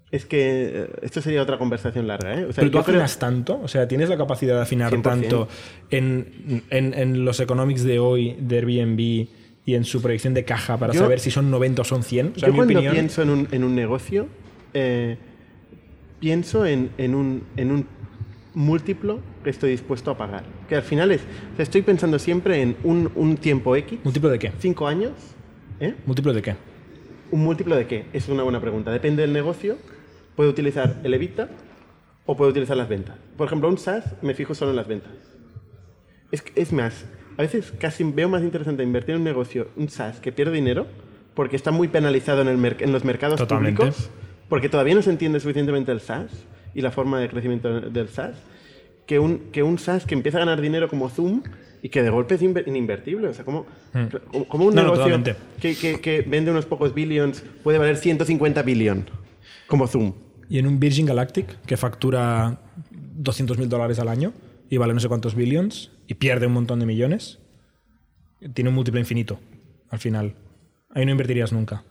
Es que eh, esto sería otra conversación larga, ¿eh? O sea, Pero tú creo- afinas tanto, o sea, tienes la capacidad de afinar 100%. tanto en, en- en los economics de hoy de Airbnb y en su proyección de caja para Yo- saber si son 90 o son 100. O sea, yo mi cuando opinión, pienso en un, en un negocio, eh, pienso en, en un, en un múltiplo que estoy dispuesto a pagar. Que al final es, o sea, estoy pensando siempre en un, un tiempo X, ¿Múltiplo de qué? cinco años, ¿eh? ¿Múltiplo de qué? ¿Un múltiplo de qué? Es una buena pregunta. Depende del negocio. Puedo utilizar el EBITDA o puedo utilizar las ventas. Por ejemplo, un SaaS me fijo solo en las ventas. Es, es más, a veces casi veo más interesante invertir en un negocio, un SaaS, que pierde dinero porque está muy penalizado en, el en los mercados Totalmente. públicos, porque todavía no se entiende suficientemente el SaaS y la forma de crecimiento del SaaS, que un, que un SaaS que empieza a ganar dinero como Zoom y que de golpe es inver- ininvertible. O sea, como, como- como un. No, no, negocio totalmente. que, que- que vende unos pocos billions puede valer 150 billion, como Zoom. Y en un Virgin Galactic que factura 200 mil dólares al año y vale no sé cuántos billions y pierde un montón de millones, tiene un múltiplo infinito al final. Ahí no invertirías nunca.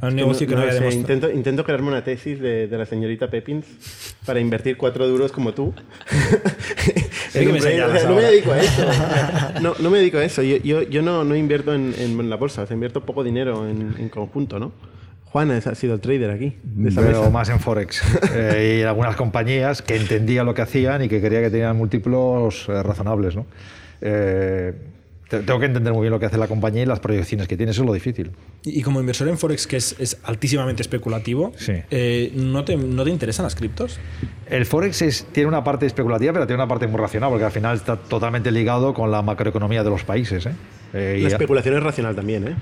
A un negocio que no, lo haya sé, demostrado. intento, intento crearme una tesis de, de la señorita Pepins para invertir cuatro duros como tú. que me un proyecto. O sea, señalas no me dedico a eso. No, no me dedico a eso. Yo, yo, yo no, no invierto en, en la bolsa, o sea, invierto poco dinero en, en conjunto, ¿no? Juan ha sido el trader aquí, de pero mesa. más en Forex. Eh, y en algunas compañías que entendía lo que hacían y que quería que tenían múltiplos eh, razonables. ¿no? Eh, tengo que entender muy bien lo que hace la compañía y las proyecciones que tiene, eso es lo difícil. Y como inversor en Forex, que es, es altísimamente especulativo, Sí. eh, ¿no, te, ¿no te interesan las criptos? El Forex es- tiene una parte especulativa, pero tiene una parte muy racional, porque al final está totalmente ligado con la macroeconomía de los países. ¿eh? Eh, y- La especulación es racional también, ¿eh?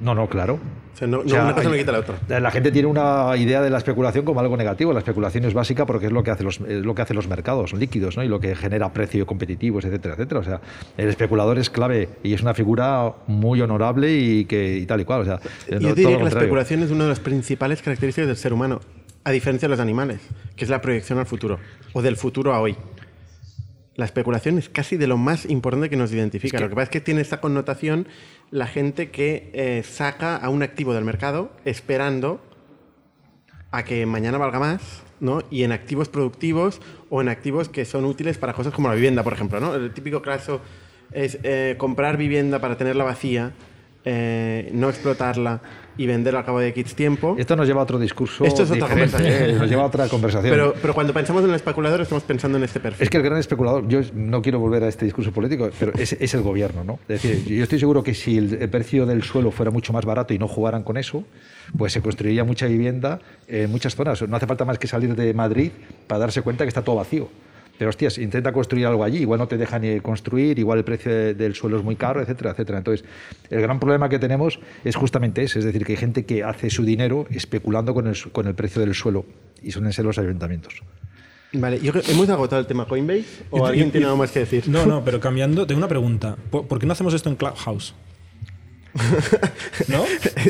No, no, claro. O sea, no, O sea, una cosa no hay- quita la otra. La gente tiene una idea de la especulación como algo negativo. La especulación es básica porque es lo que hace los, es lo que hacen los mercados líquidos ¿no? y lo que genera precios competitivos, etcétera, etcétera. O sea, el especulador es clave y es una figura muy honorable y, que, y tal y cual. O sea, Yo no- diría que la contrario. especulación es una de las principales características del ser humano, a diferencia de los animales, que es la proyección al futuro, o del futuro a hoy. La especulación es casi de lo más importante que nos identifica. Lo que pasa es que tiene esta connotación la gente que eh, saca a un activo del mercado esperando a que mañana valga más, ¿no? Y en activos productivos o en activos que son útiles para cosas como la vivienda, por ejemplo, ¿no? El típico caso es eh, comprar vivienda para tenerla vacía, eh, no explotarla y venderla al cabo de X tiempo. Esto nos lleva a otro discurso. Esto es otra diferente, conversación. ¿eh? Nos lleva a otra conversación. Pero, pero cuando pensamos en el especulador estamos pensando en este perfil. Es que el gran especulador, yo no quiero volver a este discurso político, pero es, es el gobierno, ¿no? Es decir, yo estoy seguro que si el, el precio del suelo fuera mucho más barato y no jugaran con eso, pues se construiría mucha vivienda en muchas zonas. No hace falta más que salir de Madrid para darse cuenta que está todo vacío. Pero hostias, intenta construir algo allí, igual no te dejan ni construir, igual el precio de- del suelo es muy caro, etcétera, etcétera. Entonces, el gran problema que tenemos es justamente ese, es decir, que hay gente que hace su dinero especulando con el, con el precio del suelo y suelen ser los ayuntamientos. Vale, yo creo- ¿hemos agotado el tema Coinbase? ¿O Yo- alguien yo- tiene algo más que decir? No, no, pero cambiando, tengo una pregunta. ¿Por, por qué no hacemos esto en Clubhouse? ¿No?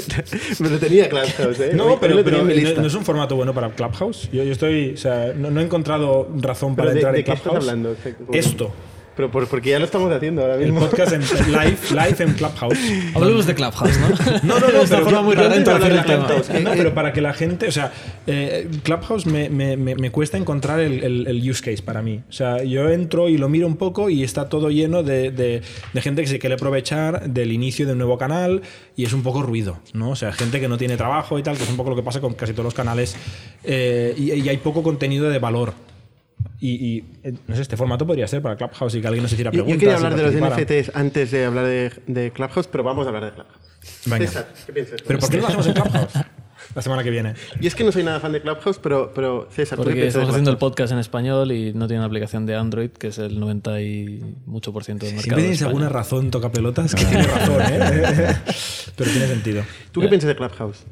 Me lo tenía Clubhouse, ¿eh? No, pero, no, es un formato bueno para Clubhouse. Yo, yo estoy, o sea, no, no he encontrado razón para Pero de- entrar de en qué estás Clubhouse. hablando? Esto, Pero por- porque ya lo estamos haciendo ahora el mismo. podcast en, live, live en Clubhouse. Hablemos de Clubhouse, ¿no? No, no, no, pero forma muy rara de para introducir que el la tema. gente- No, pero para que la gente, o sea, eh, Clubhouse me, me- me- me cuesta encontrar el, el- el use case para mí. O sea, yo entro y lo miro un poco y está todo lleno de, de- de gente que se quiere aprovechar del inicio de un nuevo canal y es un poco ruido, ¿no? O sea, gente que no tiene trabajo y tal, que es un poco lo que pasa con casi todos los canales eh, y, y hay poco contenido de valor. Y, y, eh, no sé, este formato podría ser para Clubhouse y que alguien nos hiciera Yo, preguntas. yo quería hablar de los. NFTs antes de hablar de, de Clubhouse, pero vamos a hablar de Clubhouse. Venga. César, ¿qué piensas? Pero ¿por qué no lo hacemos en Clubhouse? La semana que viene. Y es que no soy nada fan de Clubhouse, pero, pero César, ¿tú qué Porque estamos haciendo el podcast en español y no tiene una aplicación de Android, que es el 90 y mucho por ciento del mercado. Siempre tienes alguna razón, toca pelotas, que tiene razón, ¿eh? Pero tiene sentido. ¿Tú qué piensas de Clubhouse?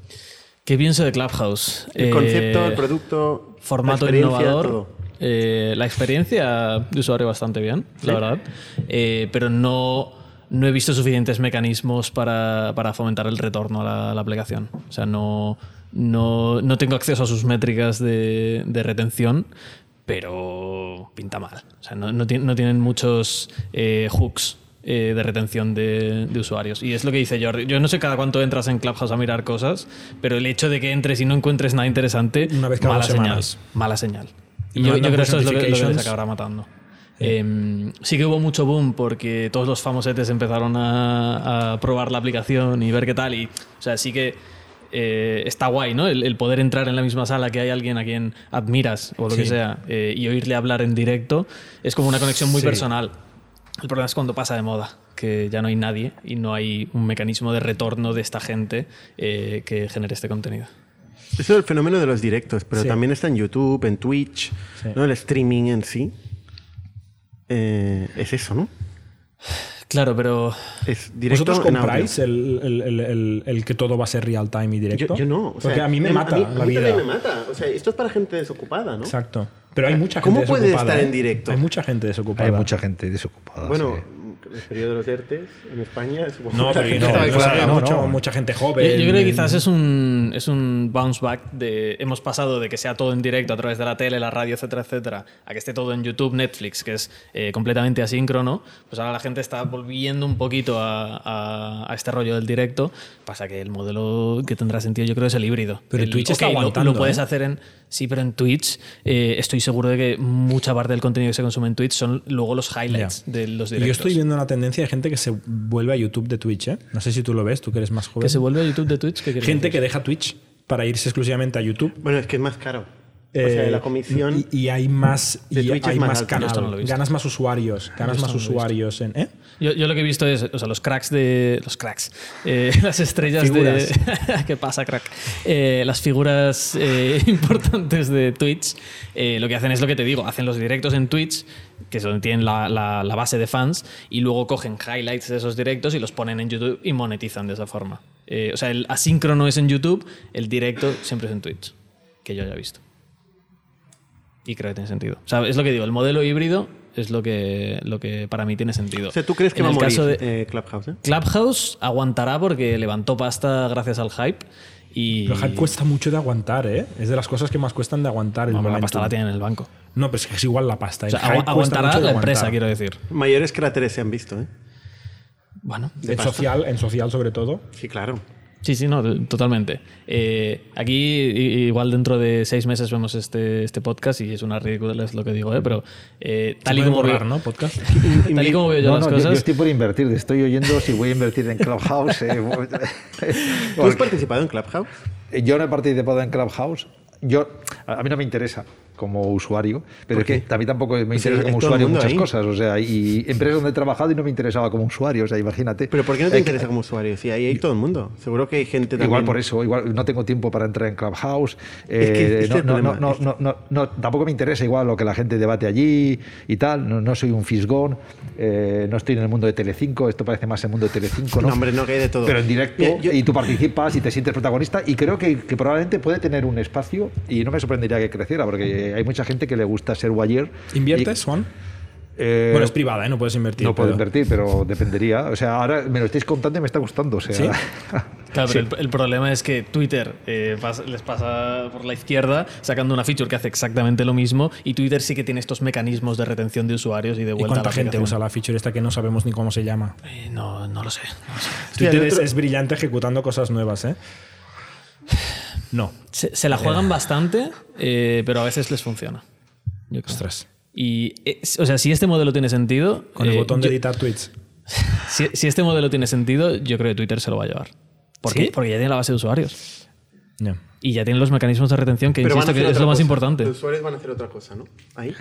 ¿Qué pienso de Clubhouse? El Eh, concepto, el producto, formato la innovador. todo. Eh, la experiencia de usuario bastante bien, la verdad. Eh, pero no, no he visto suficientes mecanismos para, para fomentar el retorno a la, a la aplicación. O sea, no, no, no tengo acceso a sus métricas de, de retención, pero pinta mal. O sea, no, no, no tienen muchos eh, hooks. eh, de retención de, de usuarios. Y es lo que dice Jordi. Yo no sé cada cuánto entras en Clubhouse a mirar cosas, pero el hecho de que entres y no encuentres nada interesante, Una vez cada mala señal. Mala señal. Y me yo, yo mandan creo que esto es lo que, lo que les acabará matando. Eh, sí que hubo mucho boom porque todos los famosetes empezaron a, a probar la aplicación y ver qué tal. Y, o sea, sí que eh, está guay, ¿no? El, el poder entrar en la misma sala que hay alguien a quien admiras o lo que sea eh, y oírle hablar en directo es como una conexión muy Sí. personal. El problema es cuando pasa de moda, que ya no hay nadie y no hay un mecanismo de retorno de esta gente que genere este contenido. Eso es el fenómeno de los directos, pero Sí. también está en YouTube, en Twitch, Sí. ¿no? El streaming en sí. Eh, es eso, ¿no? Claro, pero Es directo ¿Vosotros compráis el, el- el- el- el que todo va a ser real time y directo? Yo, yo no. o sea, Porque a mí me em- mata mí- la a mí vida. también me mata. O sea, esto es para gente desocupada, ¿no? Exacto. Pero hay mucha gente ¿Cómo puede desocupada, estar ¿eh? en directo? Hay mucha gente desocupada. Hay mucha gente desocupada. Bueno, sí. El periodo de los ERTES en España supongo No, que la pero gente no, estaba no, claro, sabía no, mucho- no. mucha gente joven. yo creo que quizás es un, es un bounce back de hemos pasado de que sea todo en directo a través de la tele, la radio, etcétera, etcétera, a que esté todo en YouTube, Netflix, que es eh, completamente asíncrono. Pues ahora la gente está volviendo un poquito a, a- a este rollo del directo. Pasa que el modelo que tendrá sentido yo creo es el híbrido. Pero el, Twitch está ok, lo- aguantando, Lo, puedes ¿eh? hacer en... Sí, pero en Twitch eh, estoy seguro de que mucha parte del contenido que se consume en Twitch son luego los highlights de los Y directos. yo estoy viendo una tendencia de gente que se vuelve a YouTube de Twitch, ¿eh? No sé si tú lo ves, tú que eres más joven. Que se vuelve a YouTube de Twitch. ¿qué quieres gente que deja Twitch para irse exclusivamente a YouTube. Bueno, es que es más caro. O sea, Eh, la comisión. Y, y hay más, de y hay más más canal. No ganas más usuarios. Ganas Yo más no usuarios en. ¿eh? Yo, yo lo que he visto es, o sea, los cracks de. Los cracks. eh, las estrellas Figuras. de. ¿Qué pasa, crack? Eh, las figuras eh, importantes de Twitch, eh, lo que hacen es lo que te digo: hacen los directos en Twitch, que es donde tienen la, la- la base de fans, y luego cogen highlights de esos directos y los ponen en YouTube y monetizan de esa forma. Eh, o sea, el asíncrono es en YouTube, el directo siempre es en Twitch, que yo haya visto. Y creo que tiene sentido. O sea, es lo que digo, el modelo híbrido es lo que, lo que para mí tiene sentido. o sea, ¿tú crees que En va a el morir caso de- eh, Clubhouse? eh? Clubhouse aguantará porque levantó pasta gracias al hype. Y Pero Hype cuesta mucho de aguantar, ¿eh? Es de las cosas que más cuestan de aguantar. El Hombre, la pasta la tienen en el banco. No, pero es que es igual la pasta. O El sea, agu- aguantará la aguantar. empresa, quiero decir. Mayores cráteres se han visto, ¿eh? Bueno, de En pasta. social, en social sobre todo. Sí, claro. Sí, sí, no, totalmente. Eh, aquí, i- igual dentro de seis meses vemos este, este podcast y es una ridícula, es lo que digo, ¿eh? pero eh, tal, y como borrar, veo, ¿no? Podcast. tal y como veo yo No, las no, cosas. yo estoy por invertir. Estoy oyendo si voy a invertir en Clubhouse. eh, ¿Tú has participado en Clubhouse? Yo no he participado en Clubhouse. Yo, a a mí no me interesa como usuario, pero ¿Por es qué? que a mí tampoco me interesa como usuario muchas ahí. cosas. O sea, y empresas donde he trabajado y no me interesaba como usuario. O sea, imagínate. ¿Pero por qué no te Eh, interesa como usuario? Sí, ahí hay todo el mundo. Seguro que hay gente también. Igual por eso, igual no tengo tiempo para entrar en Clubhouse. que este eh, es el no, no, no, tampoco me interesa igual lo que la gente debate allí y tal. No, soy un fisgón, eh, no estoy en el mundo de Telecinco. Esto parece más el mundo de Telecinco, ¿no? No, hombre, no, que hay de todo. Pero en directo Mira, yo- y tú participas y te sientes protagonista y creo que, que probablemente puede tener un espacio y no me sorprendería que creciera porque hay mucha gente que le gusta ser wire. ¿Inviertes, Y, Juan? eh, bueno, es privada, ¿eh? No puedes invertir. no puedo pero- invertir, pero dependería. O sea, ahora me lo estáis contando y me está gustando. O sea, ¿Sí? Claro, Sí. pero el, el problema es que Twitter eh, pas- les pasa por la izquierda sacando una feature que hace exactamente lo mismo y Twitter sí que tiene estos mecanismos de retención de usuarios y de ¿Y vuelta a la gente aplicación. usa la feature esta que no sabemos ni cómo se llama? Eh, no, no lo sé. no lo sé. Twitter es, es brillante ejecutando cosas nuevas, ¿eh? No. Se, se la juegan bastante, eh, pero a veces les funciona. Yo creo. Ostras. Y, eh, o sea, si este modelo tiene sentido. Con el eh, botón de yo- editar tweets. si, si este modelo tiene sentido, yo creo que Twitter se lo va a llevar. ¿Por ¿Sí? qué? Porque ya tiene la base de usuarios. Ya. Y ya tiene los mecanismos de retención, que Pero insisto que es lo más cosa. importante. Los usuarios van a hacer otra cosa, ¿no? Ahí.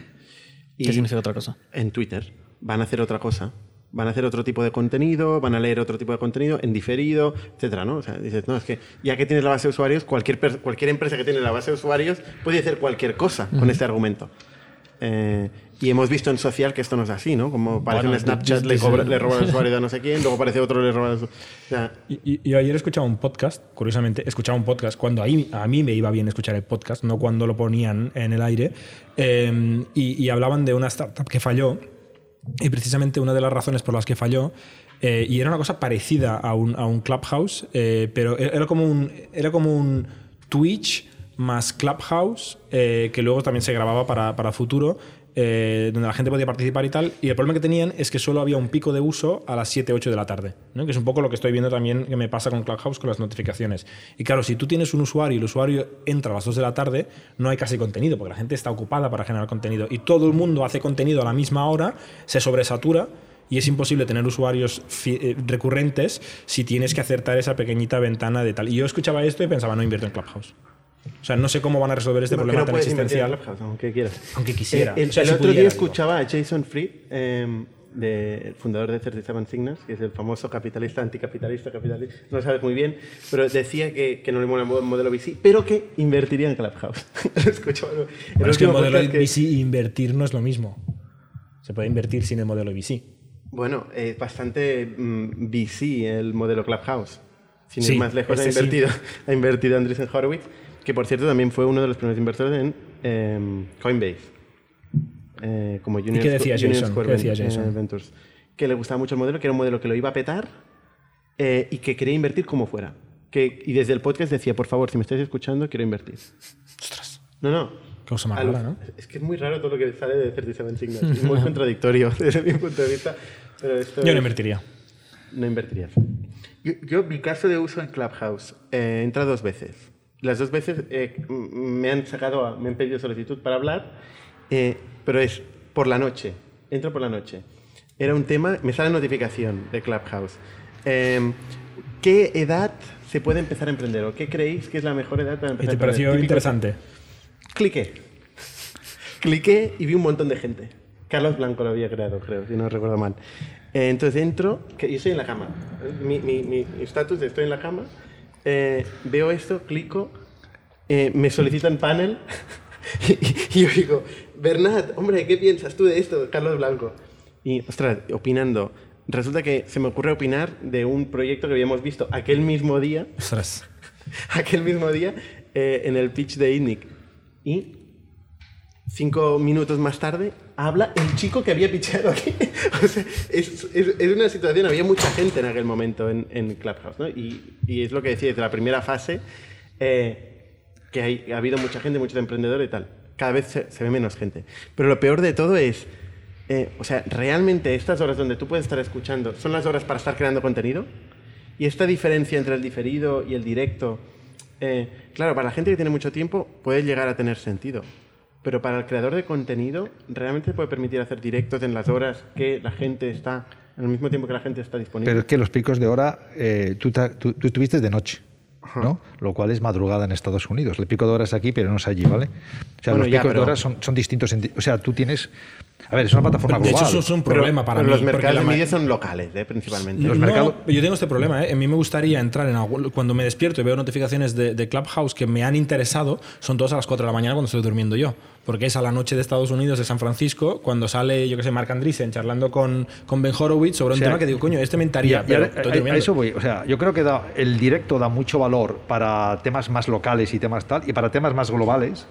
Y ¿Qué significa otra cosa? en Twitter van a hacer otra cosa van a hacer otro tipo de contenido, van a leer otro tipo de contenido en diferido, etcétera, ¿no? O sea, dices, no, es que ya que tienes la base de usuarios, cualquier, cualquier empresa que tiene la base de usuarios puede hacer cualquier cosa con este argumento. Eh, y hemos visto en social que esto no es así, ¿no? Como parece Bueno, un Snapchat, le, cobra- le roba el usuario a no sé quién, luego aparece otro, le roba el usuario. O sea, Y, y- y ayer escuchaba un podcast, curiosamente, escuchaba un podcast cuando ahí, a mí me iba bien escuchar el podcast, no cuando lo ponían en el aire, eh, y, y hablaban de una startup que falló, y precisamente una de las razones por las que falló, eh, y era una cosa parecida a un, a un Clubhouse, eh, pero era como un, era como un Twitch más Clubhouse, eh, que luego también se grababa para, para futuro, eh, donde la gente podía participar y tal. Y el problema que tenían es que solo había un pico de uso a las 7, 8 de la tarde, ¿no? que es un poco lo que estoy viendo también que me pasa con Clubhouse con las notificaciones. Y claro, si tú tienes un usuario y el usuario entra a las 2 de la tarde, no hay casi contenido, porque la gente está ocupada para generar contenido. Y todo el mundo hace contenido a la misma hora, se sobresatura y es imposible tener usuarios eh, recurrentes si tienes que acertar esa pequeñita ventana de tal. Y yo escuchaba esto y pensaba, no invierto en Clubhouse. O sea, no sé cómo van a resolver este ¿por qué problema no tan puedes invertir en existencial. Clubhouse, aunque quieras. Aunque quisiera. Eh, el O sea, el si otro día pudiera, digo. escuchaba a Jason Fried, eh, de- el fundador de 37 Signals, que es el famoso capitalista, anticapitalista, capitalista, no sabes muy bien, pero decía que, que no le mola el modelo VC, pero que invertiría en Clubhouse. Lo escuchaba en el es que el último modelo que- VC e invertir no es lo mismo. Se puede invertir sin el modelo VC. Bueno, es bastante mm, VC el modelo Clubhouse. Sin Sí, ir más lejos, ha este sí. invertido, ha invertido Andreessen Horowitz, que por cierto también fue uno de los primeros inversores en em, Coinbase. Eh, como Junior, qué decía Junior Jason? Square ¿Qué decía Ven- eh, Jason? Ventures. Que le gustaba mucho el modelo, que era un modelo que lo iba a petar eh, y que quería invertir como fuera. Que, y desde el podcast decía, por favor, si me estáis escuchando, quiero invertir. Ostras. No, no. Cosa más rara, ¿no? Es que es muy raro todo lo que sale de 37 Signals. Es muy contradictorio desde mi punto de vista. Pero esto Yo no es- invertiría. no invertirías. Yo, yo, mi caso de uso en Clubhouse, eh, entra dos veces. Las dos veces eh, me han sacado, a- me han pedido solicitud para hablar, eh, pero es por la noche. Entro por la noche. Era un tema, me sale notificación de Clubhouse. Eh, ¿Qué edad se puede empezar a emprender? ¿O qué creéis que es la mejor edad para ¿Y empezar te a emprender? pareció Típico- interesante? Cliqué. Cliqué y vi un montón de gente. Carlos Blanco lo había creado, creo, si no recuerdo mal. Eh, entonces entro, que yo estoy en la cama. Mi mi- mi estatus de estoy en la cama. Eh, veo esto, clico, eh, me solicitan panel y, y yo digo, Bernat, hombre, ¿qué piensas tú de esto, Carlos Blanco? Y, ostras, opinando. Resulta que se me ocurre opinar de un proyecto que habíamos visto aquel mismo día Ostras. aquel mismo día eh, en el pitch de ITNIC. Y cinco minutos más tarde habla el chico que había pitchado aquí. o sea, es, es- es una situación, había mucha gente en aquel momento en, en Clubhouse, ¿no? Y, y es lo que decía desde la primera fase, eh, que hay, ha habido mucha gente, muchos emprendedores y tal. Cada vez se, se ve menos gente. Pero lo peor de todo es, eh, o sea, realmente estas horas donde tú puedes estar escuchando son las horas para estar creando contenido. Y esta diferencia entre el diferido y el directo, eh, claro, para la gente que tiene mucho tiempo puede llegar a tener sentido. Pero para el creador de contenido, realmente te puede permitir hacer directos en las horas que la gente está, en el mismo tiempo que la gente está disponible. Pero es que los picos de hora, eh, tú, tú, tú estuviste de noche, ¿no? Lo cual es madrugada en Estados Unidos. El pico de hora es aquí, pero no es allí, ¿vale? O sea, Bueno, los ya, picos pero- de hora son, son distintos. o sea, tú tienes... A ver, es una plataforma De hecho, global. eso es un Pero- problema para pero mí. los mercados la de media son locales, eh, principalmente. Los no, mercados- yo tengo este problema. ¿eh? A mí me gustaría entrar en algún- cuando me despierto y veo notificaciones de, de Clubhouse que me han interesado, son todas a las 4 de la mañana cuando estoy durmiendo yo. Porque es a la noche de Estados Unidos, de San Francisco, cuando sale, yo que sé, Mark Andreessen charlando con, con Ben Horowitz sobre un O sea, tema que digo, coño, este me Y entraría, a- y pero estoy a- a, durmiendo. eso voy. O sea, yo creo que da- el directo da mucho valor para temas más locales y temas tal, y para temas más globales,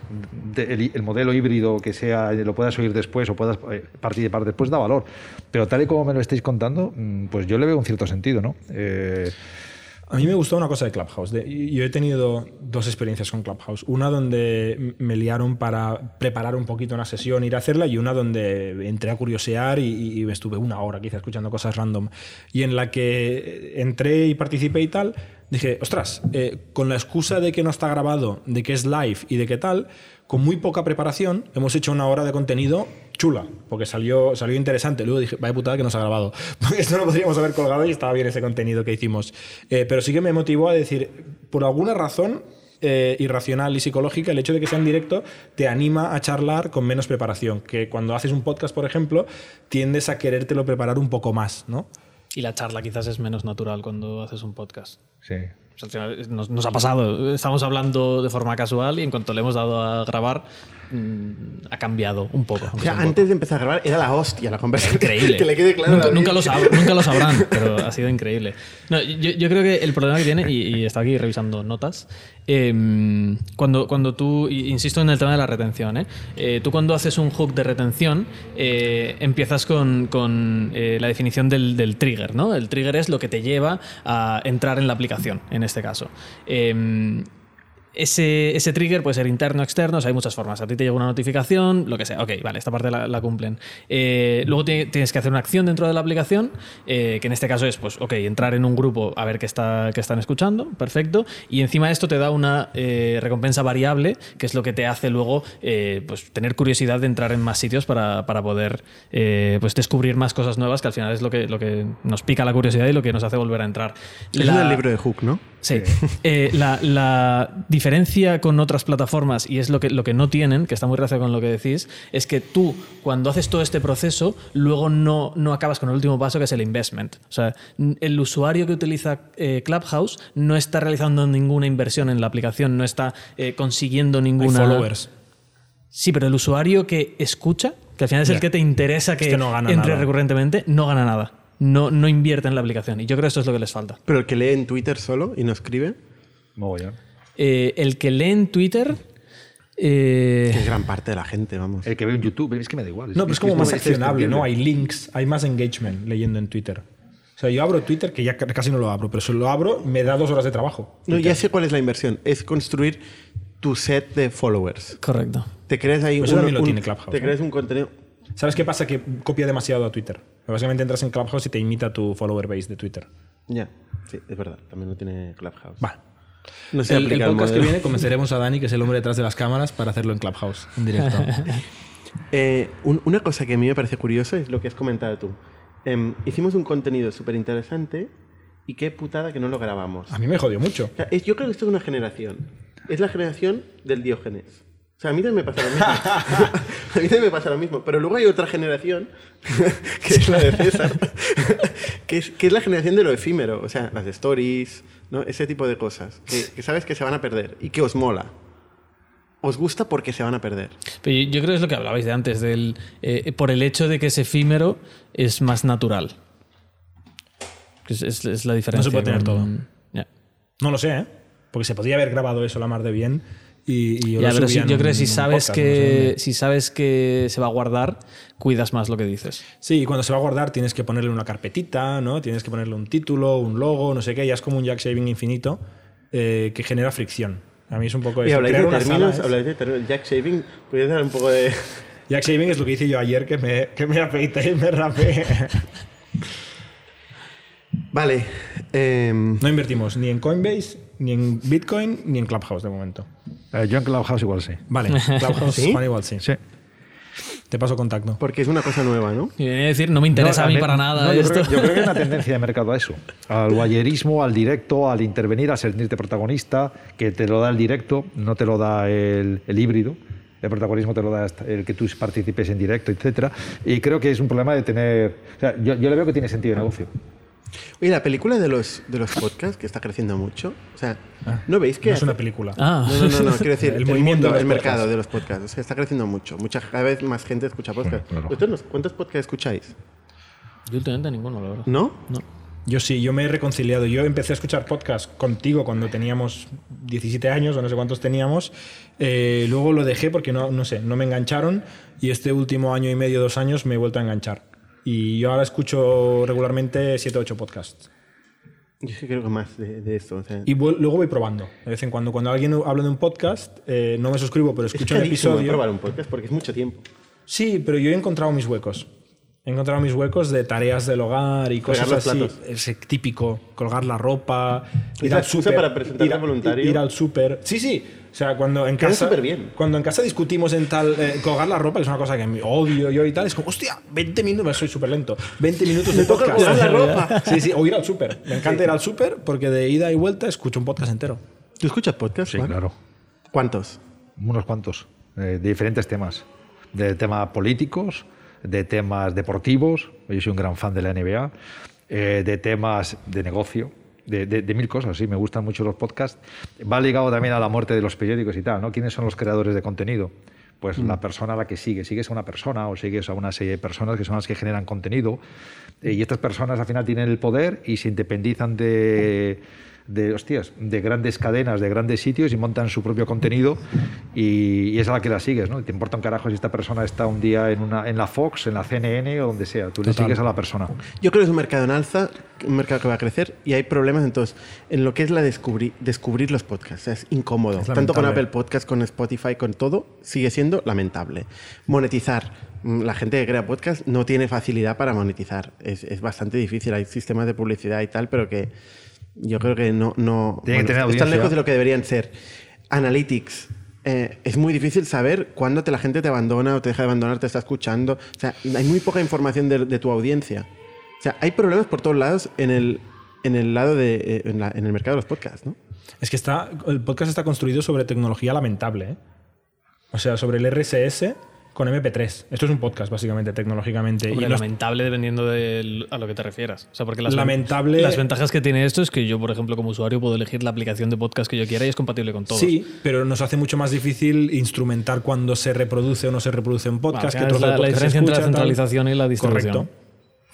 de- el, el modelo híbrido que sea, lo puedas oír después o puedas eh, participar después, da valor. Pero tal y como me lo estáis contando, mm, pues yo le veo un cierto sentido, ¿no? Eh, A mí me gustó una cosa de Clubhouse. De- yo he tenido dos experiencias con Clubhouse. Una donde me liaron para preparar un poquito una sesión, ir a hacerla, y una donde entré a curiosear y, y estuve una hora quizá escuchando cosas random. Y en la que entré y participé y tal, dije, ostras, eh, con la excusa de que no está grabado, de que es live y de que tal, con muy poca preparación hemos hecho una hora de contenido chula, porque salió, salió interesante. Luego dije, vaya putada que nos ha grabado. Porque esto no podríamos haber colgado y estaba bien ese contenido que hicimos. Eh, pero sí que me motivó a decir, por alguna razón, eh, irracional y psicológica el hecho de que sea en directo te anima a charlar con menos preparación. Que cuando haces un podcast, por ejemplo, tiendes a querértelo preparar un poco más, ¿no? Y la charla quizás es menos natural cuando haces un podcast. Sí. Final nos, nos ha pasado. Estamos hablando de forma casual y en cuanto le hemos dado a grabar, ha cambiado un poco. O sea, antes de empezar a grabar era la hostia la conversación. increíble. que le quede claro. nunca, lo audiencia. sab- nunca lo sabrán, pero ha sido increíble. No, yo, yo creo que el problema que tiene, y, y está aquí revisando notas, eh, cuando, cuando tú, insisto en el tema de la retención, ¿eh? Eh, tú cuando haces un hook de retención, eh, empiezas con, con, eh, la definición del, del trigger. ¿no? El trigger es lo que te lleva a entrar en la aplicación, en este caso. Ese, ese trigger puede ser interno o externo, o sea, hay muchas formas. A ti te llega una notificación, lo que sea. Ok, vale, esta parte la, la cumplen. Eh, luego ti- tienes que hacer una acción dentro de la aplicación, eh, que en este caso es, pues, ok, entrar en un grupo a ver qué, está, qué están escuchando, perfecto. Y encima de esto te da una eh, recompensa variable, que es lo que te hace luego pues, tener curiosidad de entrar en más sitios para, para poder pues, descubrir más cosas nuevas, que al final es lo que, lo que nos pica la curiosidad y lo que nos hace volver a entrar. Es La- del libro de Hook, ¿no? Sí. Eh, la, la diferencia con otras plataformas, y es lo que, lo que no tienen, que está muy relacionado con lo que decís, es que tú, cuando haces todo este proceso, luego no, no acabas con el último paso, que es el investment. O sea, el usuario que utiliza eh, Clubhouse no está realizando ninguna inversión en la aplicación, no está eh, consiguiendo Hay ninguna. followers. Sí, pero el usuario que escucha, que al final es el que te interesa que no gana entre nada. recurrentemente, no gana nada. No, no invierte en la aplicación. Y yo creo que esto es lo que les falta. Pero el que lee en Twitter solo y no escribe, Mogollón. Eh, el que lee en Twitter. eh, que es gran parte de la gente, vamos. El que ve en YouTube, es que me da igual. No, pero es como más accionable, ¿no? Hay links, hay más engagement leyendo en Twitter. O sea, yo abro Twitter, que ya ca- casi no lo abro, pero si lo abro, me da dos horas de trabajo. No, ya sé cuál es la inversión. Es construir tu set de followers. correcto. Te creas ahí Pues eso también lo tiene Clubhouse, Te ¿no? creas un contenido. ¿Sabes qué pasa? Que copia demasiado a Twitter. Básicamente entras en Clubhouse y te imita tu follower base de Twitter. Ya, sí, es verdad. También lo tiene Clubhouse. Va. No se el, el podcast que viene convenceremos a Dani, que es el hombre detrás de las cámaras, para hacerlo en Clubhouse, en directo. Eh, un- una cosa que a mí me parece curioso es lo que has comentado tú. Em, hicimos un contenido súper interesante y qué putada que no lo grabamos. a mí me jodió mucho. O sea, es- yo creo que esto es una generación. Es la generación del Diógenes. O sea, a mí también me pasa lo mismo. a mí también me pasa lo mismo. Pero luego hay otra generación, que es la de César, que, es, que es la generación de lo efímero. O sea, las stories, ¿no? ese tipo de cosas. Que, que sabes que se van a perder y que os mola. Os gusta porque se van a perder. Pero yo yo creo que es lo que hablabais de antes, del, eh, por el hecho de que es efímero es más natural. Es, es- es la diferencia. puede tener todo. No lo sé, ¿eh? Porque se podría haber grabado eso la mar de bien y, y yo Ya, lo pero si- yo creo que si sabes podcast, no sé que si sabes que se va a guardar, cuidas más lo que dices. Sí, y cuando se va a guardar tienes que ponerle una carpetita, ¿no? Tienes que ponerle un título, un logo, no sé qué. Ya es como un jack shaving infinito eh, que genera fricción. A mí es un poco Y habláis de términos, habláis de términos. Jack Shaving, ¿podrías dar un poco de. Jack shaving es lo que hice yo ayer que me, que me afeité y me rapé. Vale. em, No invertimos ni en Coinbase, ni en Bitcoin, ni en Clubhouse de momento. Eh, yo en Clubhouse igual sí. Vale, Clubhouse, ¿Sí? Igual sí. Sí. Te paso contacto. porque es una cosa nueva, ¿no? Y venía a decir, no me interesa No, a mí para nada no, yo, esto. creo, yo creo que hay una tendencia de mercado a eso. Al guayerismo, al directo, al intervenir, a sentirte protagonista, que te lo da el directo, no te lo da el, el híbrido. El protagonismo te lo da el que tú participes en directo, etcétera. Y creo que es un problema de tener. o sea, yo, yo le veo que tiene sentido de negocio. Oye, la película de los, de los podcasts, que está creciendo mucho. O sea, ¿no veis que.? No es una película. Ah. No, no, no, no, quiero decir, El el, movimiento mundo, el mercado podcasts. de los podcasts. O sea, está creciendo mucho. Mucha, cada vez más gente escucha podcasts. claro. ¿Vosotros no- ¿Cuántos podcasts escucháis? Yo últimamente ninguno, la verdad. ¿No? No. Yo sí, yo me he reconciliado. Yo empecé a escuchar podcast contigo cuando teníamos 17 años o no sé cuántos teníamos. Eh, luego lo dejé porque no, no sé, no me engancharon y este último año y medio, dos años me he vuelto a enganchar. Y yo ahora escucho regularmente 7 o 8 podcasts. Yo sí creo que más de, de esto. O sea, Y vuel- luego voy probando. De vez en cuando, cuando alguien habla de un podcast, eh, no me suscribo, pero es escucho un carísimo episodio. probar un podcast porque es mucho tiempo. Sí, pero yo he encontrado mis huecos. He encontrado mis huecos de tareas del hogar y cosas los así. platos. Ese típico, colgar la ropa, Es ir al súper. para presentarte ir voluntario. Ir al súper. Sí, sí. O sea, cuando en Queda casa. superbién. Cuando en casa discutimos en tal. eh, colgar la ropa, que es una cosa que me odio yo y tal, es como, hostia, 20 minutos, soy súper lento. 20 minutos de podcast. colgar la ropa. Sí, sí, o ir al súper. Me encanta ir al súper porque de ida y vuelta escucho un podcast entero. ¿Tú escuchas podcast? Sí, Juan? claro. ¿Cuántos? Unos cuantos, eh, de diferentes temas. De temas políticos, de temas deportivos, yo soy un gran fan de la NBA, eh, de temas de negocio, de, de- de mil cosas, sí, me gustan mucho los podcasts. Va ligado también a la muerte de los periódicos y tal, ¿no? ¿Quiénes son los creadores de contenido? Pues la persona a la que sigue. Sigues a una persona o sigues a una serie de personas que son las que generan contenido. Eh, y estas personas al final tienen el poder y se independizan de, de, hostias, de grandes cadenas, de grandes sitios y montan su propio contenido y, y es a la que la sigues, ¿no? Y te importa un carajo si esta persona está un día en, una, en la Fox, en la CNN o donde sea. Tú le Total. sigues a la persona. Yo creo que es un mercado en alza, un mercado que va a crecer y hay problemas entonces en lo que es la descubrir, descubrir los podcasts. Es incómodo. Es Tanto con. Apple Podcast, con Spotify, con todo, sigue siendo lamentable. Monetizar. Mm, La gente que crea podcast no tiene facilidad para monetizar. Es, es bastante difícil. Hay sistemas de publicidad y tal, pero que yo creo que no... no Tiene que tener están lejos de lo que deberían ser. Analytics. Eh, es muy difícil saber cuándo te, la gente te abandona o te deja de abandonar, te está escuchando. O sea, hay muy poca información de, de tu audiencia. O sea, hay problemas por todos lados en el, en el lado de. eh, en, la- en el mercado de los podcasts, ¿no? Es que está, el podcast está construido sobre tecnología lamentable. ¿eh? O sea, sobre el RSS con MP3. Esto es un podcast, básicamente, tecnológicamente. Hombre, y los- lamentable dependiendo de a lo que te refieras. O sea, porque las, Lamentable- las ventajas que tiene esto es que yo, por ejemplo, como usuario puedo elegir la aplicación de podcast que yo quiera y es compatible con todo. Sí, pero nos hace mucho más difícil instrumentar cuando se reproduce o no se reproduce un Bueno, podcast. al que es la, la podcast diferencia entre la tal. centralización y la distribución. Correcto.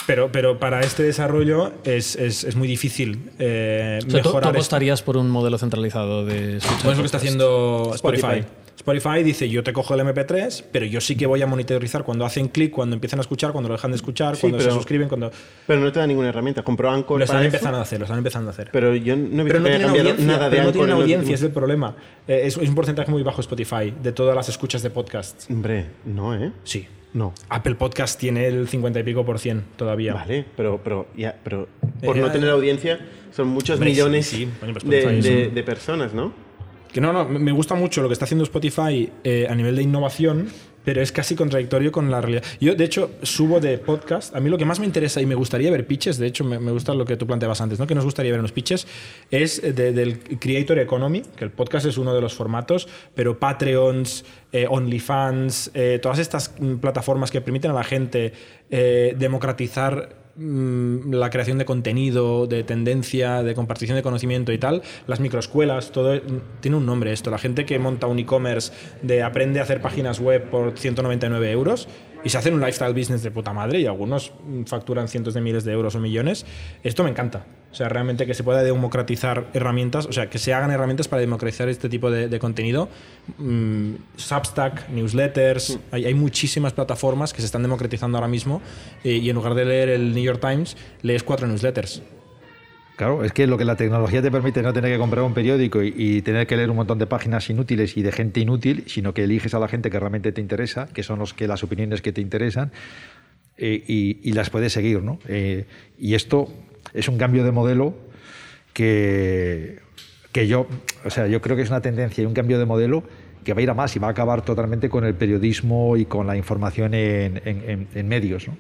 Pero, pero para este desarrollo es, es- es muy difícil eh, O sea, ¿tú, tú mejorar esto. apostarías por un modelo centralizado de escucha Pues es lo que está haciendo Spotify. Spotify. Spotify dice, yo te cojo el MP3, pero yo sí que voy a monitorizar cuando hacen clic, cuando empiezan a escuchar, cuando lo dejan de escuchar, Sí, cuando se suscriben, cuando... Pero no te da ninguna herramienta. Compró Anchor Lo están empezando a hacer, lo están empezando a hacer. Pero yo no he visto no que haya cambiado nada de pero no tienen audiencia, es el problema. Eh, es, es un porcentaje muy bajo Spotify de todas las escuchas de podcasts. Hombre, no, ¿eh? Sí. No. Apple Podcast tiene el 50 y pico por cien todavía. Vale, pero, pero, ya, pero por Eh, no eh, tener audiencia son muchos sí, millones sí. Pues de personas, ¿no? Que no, no, me gusta mucho lo que está haciendo Spotify eh, a nivel de innovación, pero es casi contradictorio con la realidad. Yo, de hecho, subo de podcast. A mí lo que más me interesa y me gustaría ver pitches, de hecho, me, gusta lo que tú planteabas antes, ¿no? Que nos gustaría ver en los pitches, es de- del Creator Economy, que el podcast es uno de los formatos, pero Patreons, eh, OnlyFans, eh, todas estas mm, plataformas que permiten a la gente democratizar mm, la creación de contenido, de tendencia, de compartición de conocimiento y tal, las microescuelas, todo mm, tiene un nombre esto. La gente que monta un e-commerce de aprende a hacer páginas web por 199 euros y se hacen un lifestyle business de puta madre y algunos facturan cientos de miles de euros o millones, esto me encanta. O sea, realmente que se pueda democratizar herramientas, o sea, que se hagan herramientas para democratizar este tipo de, de contenido. Mm, Substack, newsletters, hay, hay muchísimas plataformas que se están democratizando ahora mismo eh, y en lugar de leer el New York Times, lees cuatro newsletters. Claro, es que lo que la tecnología te permite no tener que comprar un periódico y, tener que leer un montón de páginas inútiles y de gente inútil, sino que eliges a la gente que realmente te interesa, que son los que las opiniones que te interesan, eh, y, las puedes seguir, ¿no? Eh, y esto es un cambio de modelo que, yo, o sea, yo creo que es una tendencia y un cambio de modelo que va a ir a más y va a acabar totalmente con el periodismo y con la información en- en medios, ¿no?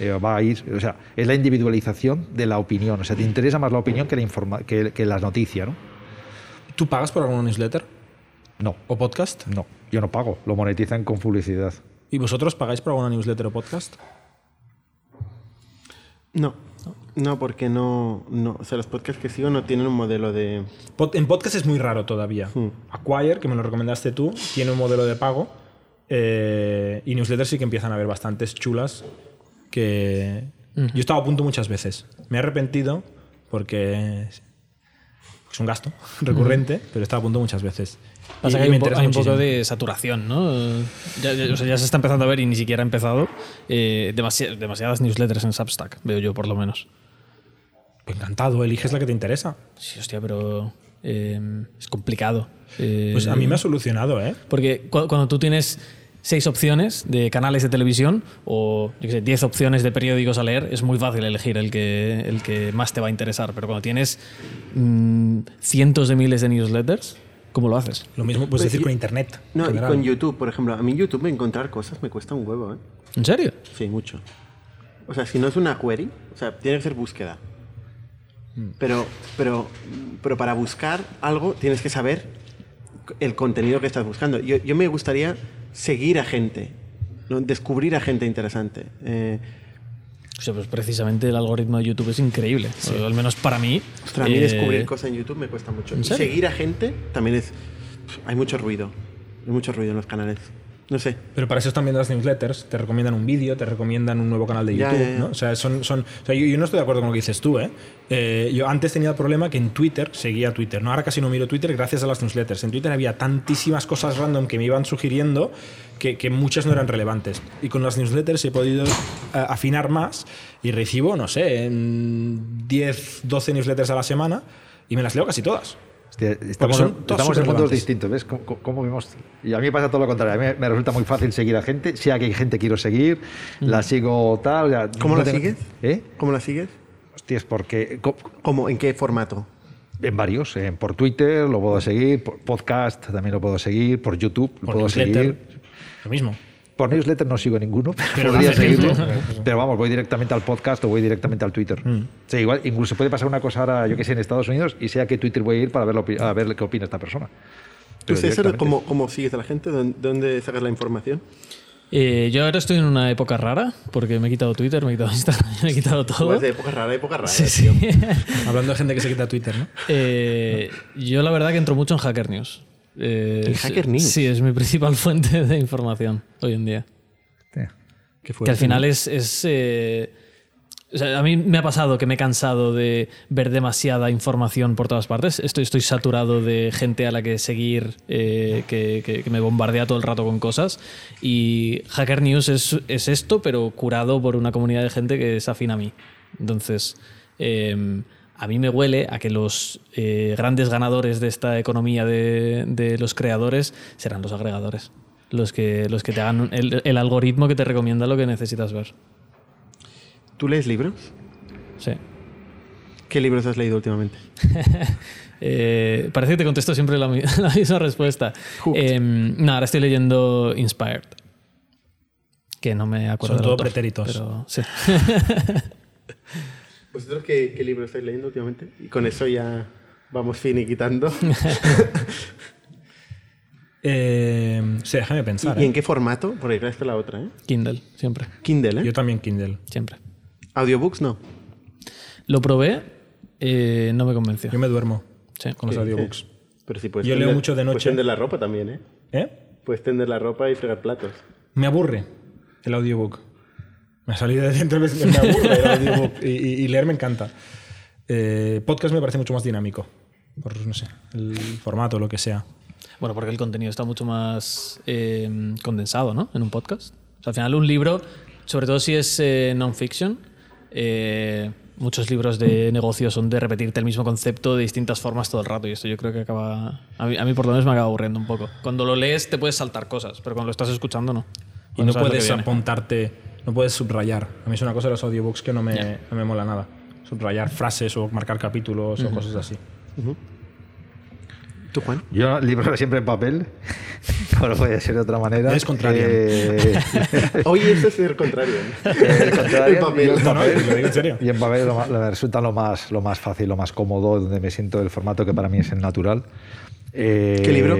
Eh, va a ir, o sea, es la individualización de la opinión, o sea, te interesa más la opinión que la, informa que, que las noticias, ¿no? ¿Tú pagas por alguna newsletter No, o podcast? no, yo no pago, lo monetizan con publicidad. ¿Y vosotros pagáis por alguna newsletter o podcast? No. No, porque no, no. O sea, los podcasts que sigo no tienen un modelo de. Pod- en podcast es muy raro todavía. Hmm. Acquire, que me lo recomendaste tú, tiene un modelo de pago. eh, y newsletters sí que empiezan a haber bastantes chulas que yo he estado a punto muchas veces. Me he arrepentido porque es un gasto recurrente, pero he estado a punto muchas veces. Pasa Y- que hay, un, po- interesa hay un poco de saturación, ¿no? Ya, ya- o sea, ya se está empezando a ver y ni siquiera ha empezado. eh, demasi- demasiadas newsletters en Substack, veo yo por lo menos. Encantado, eliges la que te interesa. Sí, hostia, pero eh, es complicado. Eh, Pues a mí me ha solucionado, ¿eh? Porque cu- cuando tú tienes seis opciones de canales de televisión o yo qué sé, diez opciones de periódicos a leer, es muy fácil elegir el que, el que más te va a interesar. Pero cuando tienes mm, cientos de miles de newsletters, ¿cómo lo haces? Lo mismo puedes Pues decir y- con internet. No, y con YouTube, por ejemplo. A mí YouTube encontrar cosas me cuesta un huevo, ¿eh? ¿En serio? Sí, mucho. O sea, si no es una query, o sea, tiene que ser búsqueda. Pero, pero, pero para buscar algo tienes que saber el contenido que estás buscando. Yo, yo me gustaría seguir a gente, ¿no? descubrir a gente interesante. Eh, O sea, pues precisamente el algoritmo de YouTube es increíble. O al menos para mí. ostras, a mí eh, descubrir cosas en YouTube me cuesta mucho. ¿En Y serio? seguir a gente también es... Hay mucho ruido. Hay mucho ruido en los canales. No sé. Pero para eso también las newsletters, te recomiendan un vídeo, te recomiendan un nuevo canal de YouTube, ya, ya. ¿no? O sea, son, son, o sea, yo, yo no estoy de acuerdo con lo que dices tú, ¿eh? Eh, Yo antes tenía el problema que en Twitter seguía Twitter, ¿no? Ahora casi no miro Twitter gracias a las newsletters. En Twitter había tantísimas cosas random que me iban sugiriendo que, que muchas no eran relevantes. Y con las newsletters he podido eh, afinar más y recibo, no sé, en 10, 12 newsletters a la semana y me las leo casi todas. Hostia, estamos son todas estamos en mundos distintos, ¿ves? ¿Cómo, cómo- vemos? Y a mí me pasa todo lo contrario. A mí me resulta muy fácil seguir a gente. Sea que hay gente que quiero seguir, la sigo tal. o sea, ¿Cómo no la tengo- sigues? ¿Eh? ¿Cómo la sigues? Hostias, porque ¿Cómo? ¿En qué formato? en varios. eh, por Twitter lo puedo seguir, por podcast también lo puedo seguir, por YouTube lo Por puedo newsletter, seguir. Lo mismo. Por newsletter no sigo ninguno, pero, podría seguirlo. pero vamos, voy directamente al podcast o voy directamente al Twitter. Mm. Sí, igual, incluso puede pasar una cosa ahora, yo que sé, en Estados Unidos y sea que Twitter voy a ir para ver, lo a ver qué opina esta persona. ¿Tú, César, cómo, cómo sigues a la gente? ¿Dónde, dónde sacas la información? eh, yo ahora estoy en una época rara porque me he quitado Twitter, me he quitado Instagram, me he quitado todo. vas de época rara, época rara. Sí, sí. Hablando de gente que se quita Twitter, ¿no? Eh, yo la verdad que entro mucho en Hacker News. Eh, ¿En es- Hacker News? Sí, es mi principal fuente de información hoy en día. Qué Que al final es... es, eh, o sea, a mí me ha pasado que me he cansado de ver demasiada información por todas partes. Estoy, estoy saturado de gente a la que seguir, eh, que, que- que me bombardea todo el rato con cosas. Y Hacker News es, es esto, pero curado por una comunidad de gente que es afín a mí. Entonces, eh, a mí me huele a que los eh, grandes ganadores de esta economía de, de los creadores serán los agregadores. Los que, los que te hagan el, el algoritmo que te recomienda lo que necesitas ver. ¿Tú lees libros? Sí. ¿Qué libros has leído últimamente? Eh, parece que te contesto siempre la, la misma respuesta. Eh, no, ahora estoy leyendo Inspired. Que no me acuerdo. Son todo autor, pretéritos. Pero sí. ¿Vosotros qué, qué libros estáis leyendo últimamente? Y con eso ya vamos finiquitando. Eh, sí, déjame pensar. ¿Y ¿eh? en qué formato? Porque claro, esta es la otra, ¿eh? Kindle, siempre. Kindle, ¿eh? Yo también Kindle. Siempre. Audiobooks no. Lo probé, eh, no me convenció. Yo me duermo Sí. con los Sí, audiobooks. sí. Pero sí puedes Yo leo tender- mucho de Puedes noche. tender la ropa también, ¿eh? ¿Eh? Puedes tender la ropa y fregar platos. Me aburre el audiobook. Me ha salido de dentro, me me aburre el audiobook. Y, y- y leer me encanta. Eh, podcast me parece mucho más dinámico. Por, no sé, el formato, lo que sea. Bueno, porque el contenido está mucho más eh, condensado, ¿no? En un podcast. O sea, al final un libro, sobre todo si es eh, non-fiction, eh, muchos libros de negocio son de repetirte el mismo concepto de distintas formas todo el rato y esto yo creo que acaba... A mí, a mí por lo menos me acaba aburriendo un poco. Cuando lo lees te puedes saltar cosas, pero cuando lo estás escuchando no. Y no puedes viene. apuntarte, no puedes subrayar. A mí es una cosa de los audiobooks que no me, no me mola nada. Subrayar frases o marcar capítulos o cosas así. ¿Tú, Juan? Yo libros siempre en papel, no puede ser de otra manera. Eres contrarian. Eh, Hoy es el contrario. ¿no? el papel. yo en No, no, papel. lo digo en serio. Y en papel lo resulta lo más, lo más fácil, lo más cómodo, donde me siento el formato que para mí es el natural. Eh, ¿Qué libro?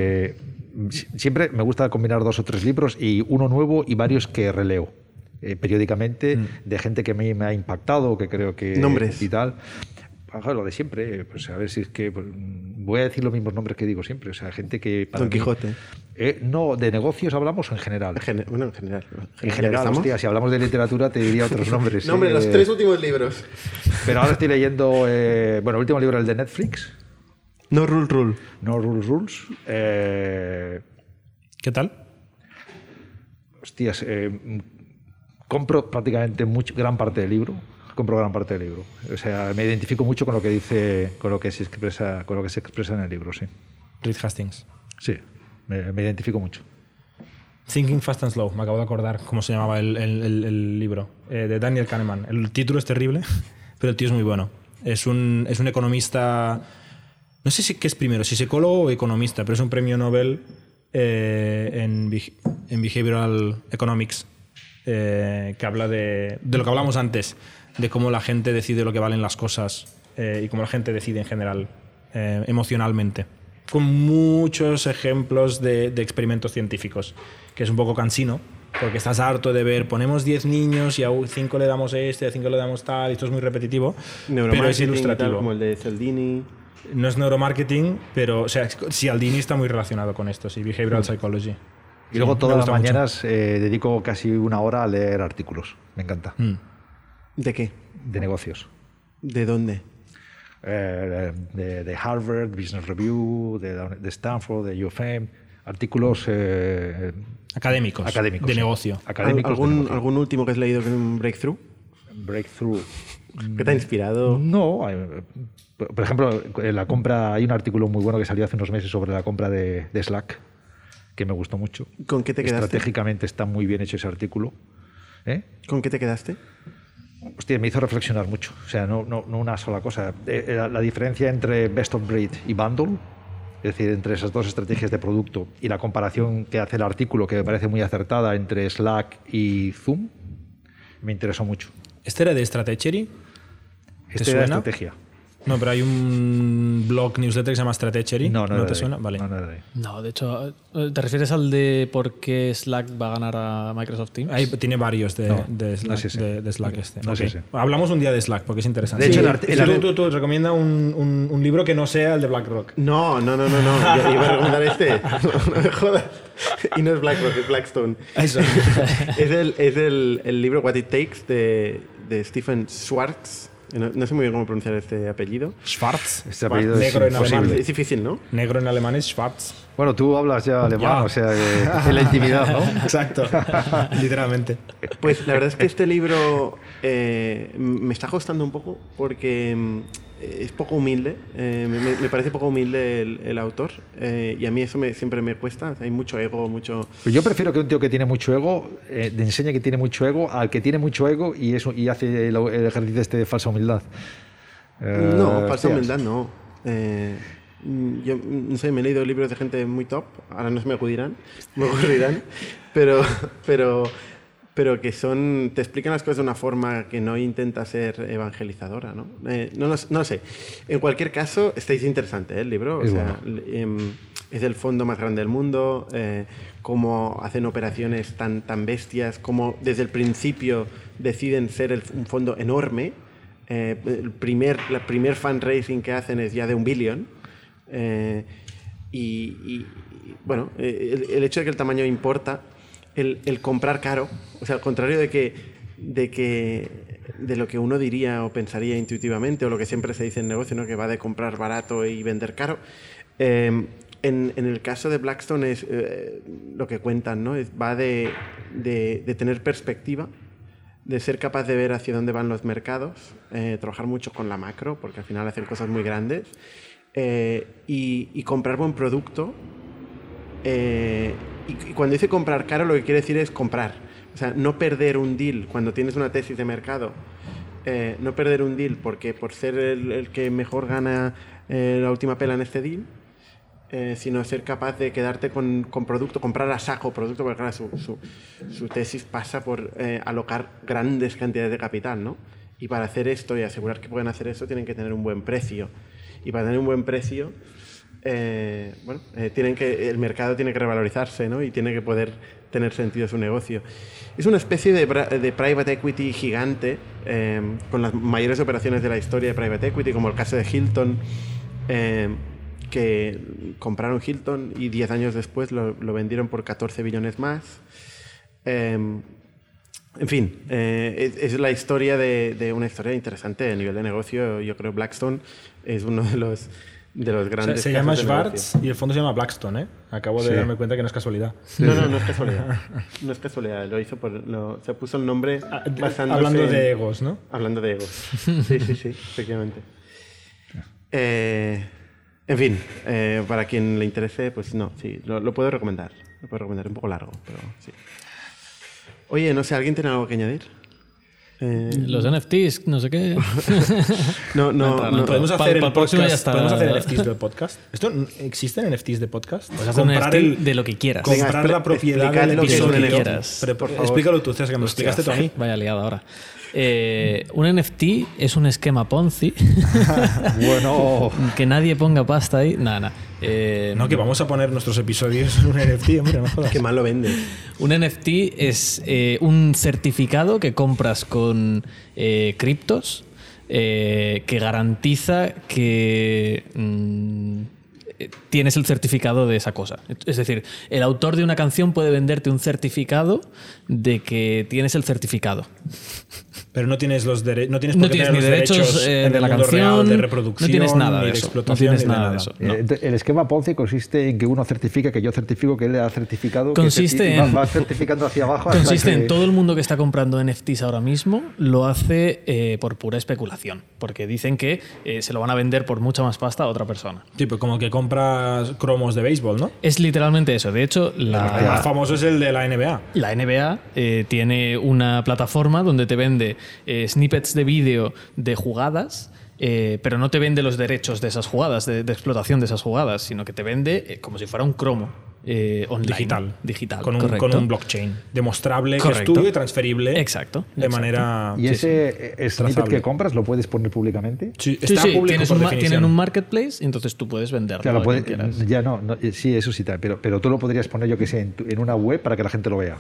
si- Siempre me gusta combinar dos o tres libros y uno nuevo y varios que releo eh, periódicamente de gente que me, me ha impactado, que creo que... Nombres. Y tal. Ajá, lo de siempre, pues a ver si es que pues, voy a decir los mismos nombres que digo siempre, o sea, gente que para Don mí- Quijote. Eh, no, de negocios hablamos en general. En gene- bueno, en general. En general, hostia, si hablamos de literatura te diría otros nombres. No, hombre, eh, los tres últimos libros. Pero ahora estoy leyendo, eh, bueno, el último libro, el de Netflix, No Rule Rule. No Rules Rules. Eh, ¿Qué tal? hostias, eh, compro prácticamente mucho, gran parte del libro. Compro gran parte del libro. O sea, me identifico mucho con lo que dice, con lo que se expresa, con lo que se expresa en el libro, sí. Reed Hastings. Sí, me, me identifico mucho. Thinking Fast and Slow, me acabo de acordar cómo se llamaba el, el- el- el libro, eh, de Daniel Kahneman. El título es terrible, pero el tío es muy bueno. Es un, es un economista, no sé si qué es primero, si psicólogo o economista, pero es un premio Nobel eh, en, en Behavioral Economics, eh, que habla de, de lo que hablamos antes, de cómo la gente decide lo que valen las cosas eh, y cómo la gente decide en general eh, emocionalmente. Con muchos ejemplos de, de experimentos científicos, que es un poco cansino, porque estás harto de ver, ponemos 10 niños y a 5 le damos este, a 5 le damos tal, y esto es muy repetitivo, pero es ilustrativo. como el de Cialdini. No es neuromarketing, pero o sea, Cialdini está muy relacionado con esto, sí, behavioral psychology. Y luego todas las mañanas eh, dedico casi una hora a leer artículos. Me encanta. Mm. ¿De qué? De negocios. ¿De dónde? Eh, de, de Harvard, Business Review, de, Stanford, de UFM. Artículos eh, Académicos, académicos. de sí. negocio. Académicos de ¿Algún, negocio. ¿Algún último que has leído que es un breakthrough? Breakthrough. ¿Qué te ha inspirado? No, por ejemplo, en la compra, hay un artículo muy bueno que salió hace unos meses sobre la compra de, de Slack, que me gustó mucho. ¿Con qué te quedaste? Estratégicamente está muy bien hecho ese artículo. ¿Eh? ¿Con qué te quedaste? Hostia, me hizo reflexionar mucho. O sea, no, no, no una sola cosa. Eh, eh, La, la diferencia entre Best of Breed y Bundle, es decir, entre esas dos estrategias de producto y la comparación que hace el artículo, que me parece muy acertada, entre Slack y Zoom, me interesó mucho. ¿Este era de Stratechery? ¿Te Esta era suena? estrategia. No, pero hay un blog newsletter que se llama Stratechery. No, no, era te suena? Vale. No, no. No, de hecho, eh, ¿te refieres al de por qué Slack va a ganar a Microsoft Teams? Ahí tiene varios de, No, de no Slack, de, de Slack este. No es Ok. ese. Hablamos un día de Slack porque es interesante. De hecho, Sí, el el tú, art- tú, tú, recomienda un, un- un libro que no sea el de BlackRock. No, no, no, no, no. Yo iba a recomendar este. No, no me jodas. Y no es BlackRock, es Blackstone. Eso. es el, es el, el libro What It Takes de, de Stephen Schwartz. No, no sé muy bien cómo pronunciar este apellido. Schwarz. Este apellido es Negro en imposible. alemán. Es difícil, ¿no? Negro en alemán es Schwarz. Bueno, tú hablas ya alemán, Ya. o sea, que en la intimidad, ¿no? Exacto. Literalmente. Pues la verdad es que este libro eh, me está costando un poco porque mm, es poco humilde. eh, me, me parece poco humilde el, el autor eh, y a mí eso me- siempre me cuesta. Hay mucho ego, mucho... Pues yo prefiero que un tío que tiene mucho ego eh, te enseñe que tiene mucho ego al que tiene mucho ego y, eso, y hace el, el ejercicio este de falsa humildad. Eh, No, falsa humildad no. Eh, yo no sé, me he leído libros de gente muy top, ahora no se me acudirán, me ocurrirán, pero, pero, pero que son, te explican las cosas de una forma que no intenta ser evangelizadora, ¿no? Eh, no, no lo sé. En cualquier caso, estáis interesante ¿eh? el libro, o Es sea, le- em, es el fondo más grande del mundo, eh, cómo hacen operaciones tan, tan bestias, cómo desde el principio deciden ser el- un fondo enorme. Eh, el primer, la primer fundraising que hacen es ya de un billón. Eh, y, y- bueno, el, el hecho de que el tamaño importa, el, el comprar caro, o sea, al contrario de que, de que de lo que uno diría o pensaría intuitivamente, o lo que siempre se dice en negocio, ¿no? que va de comprar barato y vender caro. eh, en, en el caso de Blackstone es eh, lo que cuentan, ¿no? Es, va de, de- tener perspectiva, de ser capaz de ver hacia dónde van los mercados, eh, trabajar mucho con la macro, porque al final hacen cosas muy grandes, eh, y comprar buen producto. Y cuando dice comprar caro, lo que quiere decir es comprar. O sea, no perder un deal cuando tienes una tesis de mercado. eh, no perder un deal porque por ser el, el que mejor gana eh, la última pela en este deal, eh, sino ser capaz de quedarte con, con producto, comprar a saco producto, porque claro, su, su- su tesis pasa por eh, alocar grandes cantidades de capital, ¿no? Y para hacer esto y asegurar que pueden hacer eso, tienen que tener un buen precio. Y para tener un buen precio, eh, bueno, eh, tienen que, el mercado tiene que revalorizarse, ¿no? Y tiene que poder tener sentido su negocio. Es una especie de, de private equity gigante, eh, con las mayores operaciones de la historia de private equity, como el caso de Hilton, eh, que compraron Hilton y 10 años después lo, lo vendieron por 14 billones más. Eh, en fin, eh, es, es la historia de, de una historia interesante a nivel de negocio. Yo creo Blackstone es uno de los, de los O sea, grandes. se llama Schwartz y el fondo se llama Blackstone, ¿eh? Acabo de Sí. darme cuenta que no es casualidad. No, no, no es casualidad. No es casualidad. Lo hizo por, lo- se puso el nombre basándose Ah, Hablando en- de egos, ¿no? Hablando de egos. Sí, sí, sí, efectivamente. Eh, en fin, eh, para quien le interese, pues no, sí, lo, lo puedo recomendar. Lo puedo recomendar, un poco largo, pero sí. Oye, no sé, ¿alguien tiene algo que añadir? Eh, Los NFTs, no sé qué. no, no, no. Podemos hacer, el el podcast- podemos hacer NFTs del podcast. ¿Esto existen NFTs de podcast? Puedes hacer un NFT de lo que quieras. Venga, comprar expre- la propiedad del que un episodio. NFT. Pero, Por favor. explícalo tú, César, que me lo explicaste tú a mí. Vaya liada ahora. Eh, un NFT es un esquema Ponzi Bueno, que nadie ponga pasta ahí. Nada, nada. Eh, No, que vamos a poner nuestros episodios en un NFT, hombre, no jodas. Qué mal lo vende. Un NFT es eh, un certificado que compras con eh, criptos eh, que garantiza que mm, tienes el certificado de esa cosa. Es decir, el autor de una canción puede venderte un certificado de que tienes el certificado. Pero no tienes los dere- no tienes por No qué tienes tener ni los derechos, eh, en de la canción, real de no reproducción, tienes nada ni de de eso, no explotación, tienes ni nada de eso. No. eh, el esquema Ponzi consiste en que uno certifica que yo certifico que él ha certificado. que Consiste va- en- va certificando hacia abajo. hasta Consiste que- en todo el mundo que está comprando NFTs ahora mismo lo hace eh, por pura especulación, porque dicen que eh, se lo van a vender por mucha más pasta a otra persona. Tipo, como que compras cromos de béisbol, ¿no? Es literalmente eso. De hecho, El más famoso es el de la NBA. la NBA eh, tiene una plataforma donde te vende eh, snippets de vídeo de jugadas. eh, pero no te vende los derechos de esas jugadas, de, de explotación de esas jugadas, sino que te vende eh, como si fuera un cromo eh, online. Digital. Digital. Con un, correcto. con un blockchain. Demostrable que es Correcto. tuyo y transferible. Exacto, De exacto. manera. Y sí, ese eh, snippet Trazable. que compras lo puedes poner públicamente. sí. Sí, Sí, está sí, público tienes por un tienen un marketplace y entonces tú puedes venderlo. Puede- ya no, no, sí, eso sí, pero, pero tú lo podrías poner, yo que sé, en, tu- en una web para que la gente lo vea.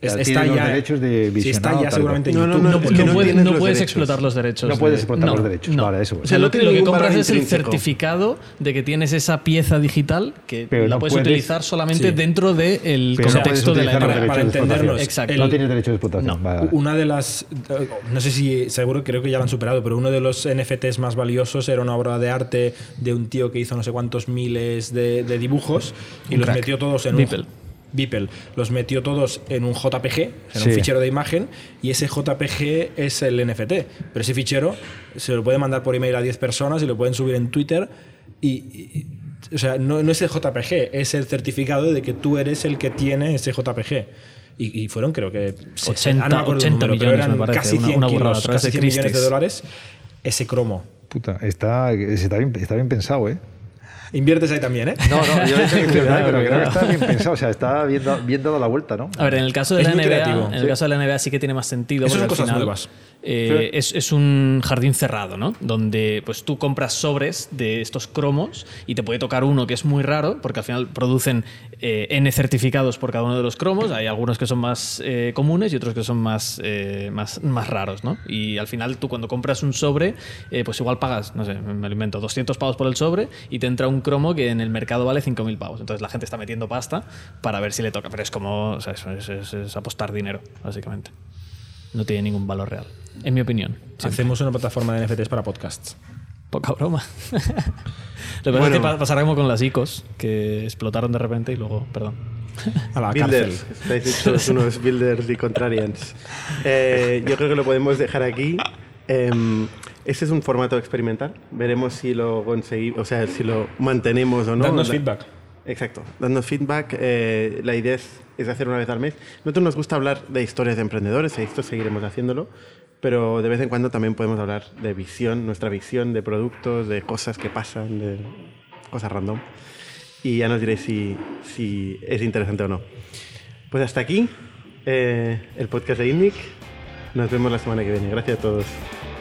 Está tiene los ya, derechos de sí, está visionado, ya tal, seguramente en No, no, YouTube. no, No, es no que no puedes, tienes no los puedes derechos. explotar los derechos. No puedes de- explotar no, los derechos, no. vale, eso. O sea, No lo lo que compras es el certificado de que tienes esa pieza digital que Pero la no puedes puedes- utilizar solamente Sí. dentro del contexto de la los para- entendernos, Exacto. el- no tienes derechos de explotación. No. vale, vale. Una de las. eh, No sé si. Seguro, creo que ya lo han superado, pero uno de los NFTs más valiosos era una obra de arte de un tío que hizo no sé cuántos miles de, de dibujos y Un los crack. metió todos en un. Beeple. Los metió todos en un JPG, en Sí. un fichero de imagen, y ese JPG es el NFT. Pero ese fichero se lo puede mandar por email a 10 personas y lo pueden subir en Twitter. Y. y- o sea, no, no es el JPG, es el certificado de que tú eres el que tiene ese JPG. Y, y fueron, creo que. 80 ah, no me acuerdo el 80 número, pero millones, eran me Casi una- 100 una burrada, kilos, a través casi de 100 millones de dólares. Ese cromo. Puta, está, está, bien, está bien pensado, ¿eh? Inviertes ahí también, ¿eh? No, no, yo he dicho que Cuidado, pero creo que está bien pensado, o sea, está bien, bien dado la vuelta, ¿no? A ver, en el caso de Es la NBA, creativo, en el sí. caso de la NBA sí que tiene más sentido. Eso son cosas final, nuevas. Eh, es, es un jardín cerrado, ¿no? Donde pues tú compras sobres de estos cromos y te puede tocar uno que es muy raro, porque al final producen eh, N certificados por cada uno de los cromos. Hay algunos que son más eh, comunes y otros que son más, más, más raros, ¿no? Y al final tú cuando compras un sobre, pues igual pagas, no sé, me lo invento, 200 pavos por el sobre y te entra un cromo que en el mercado vale 5.000 pavos. Entonces la gente está metiendo pasta para ver si le toca. Pero es como, es apostar dinero, básicamente. No tiene ningún valor real, en mi opinión. Siempre. Hacemos una plataforma de NFTs para podcasts. Poca broma. Lo que pasa es que pa- pasará como con las ICOs, que explotaron de repente y luego, perdón. A la cárcel. Builders, estáis hechos unos builders y contrarians. Eh, yo creo que lo podemos dejar aquí. Em, este es un formato experimental. Veremos si lo conseguimos, o sea, si lo mantenemos o no. Dadnos Da- feedback. Exacto, dando feedback. eh, la idea es, es hacer una vez al mes. Nosotros nos gusta hablar de historias de emprendedores, y esto seguiremos haciéndolo, pero de vez en cuando también podemos hablar de visión, nuestra visión de productos, de cosas que pasan, de cosas random. Y ya nos diréis si, si es interesante o no. Pues hasta aquí eh, el podcast de INNIC. Nos vemos la semana que viene. Gracias a todos.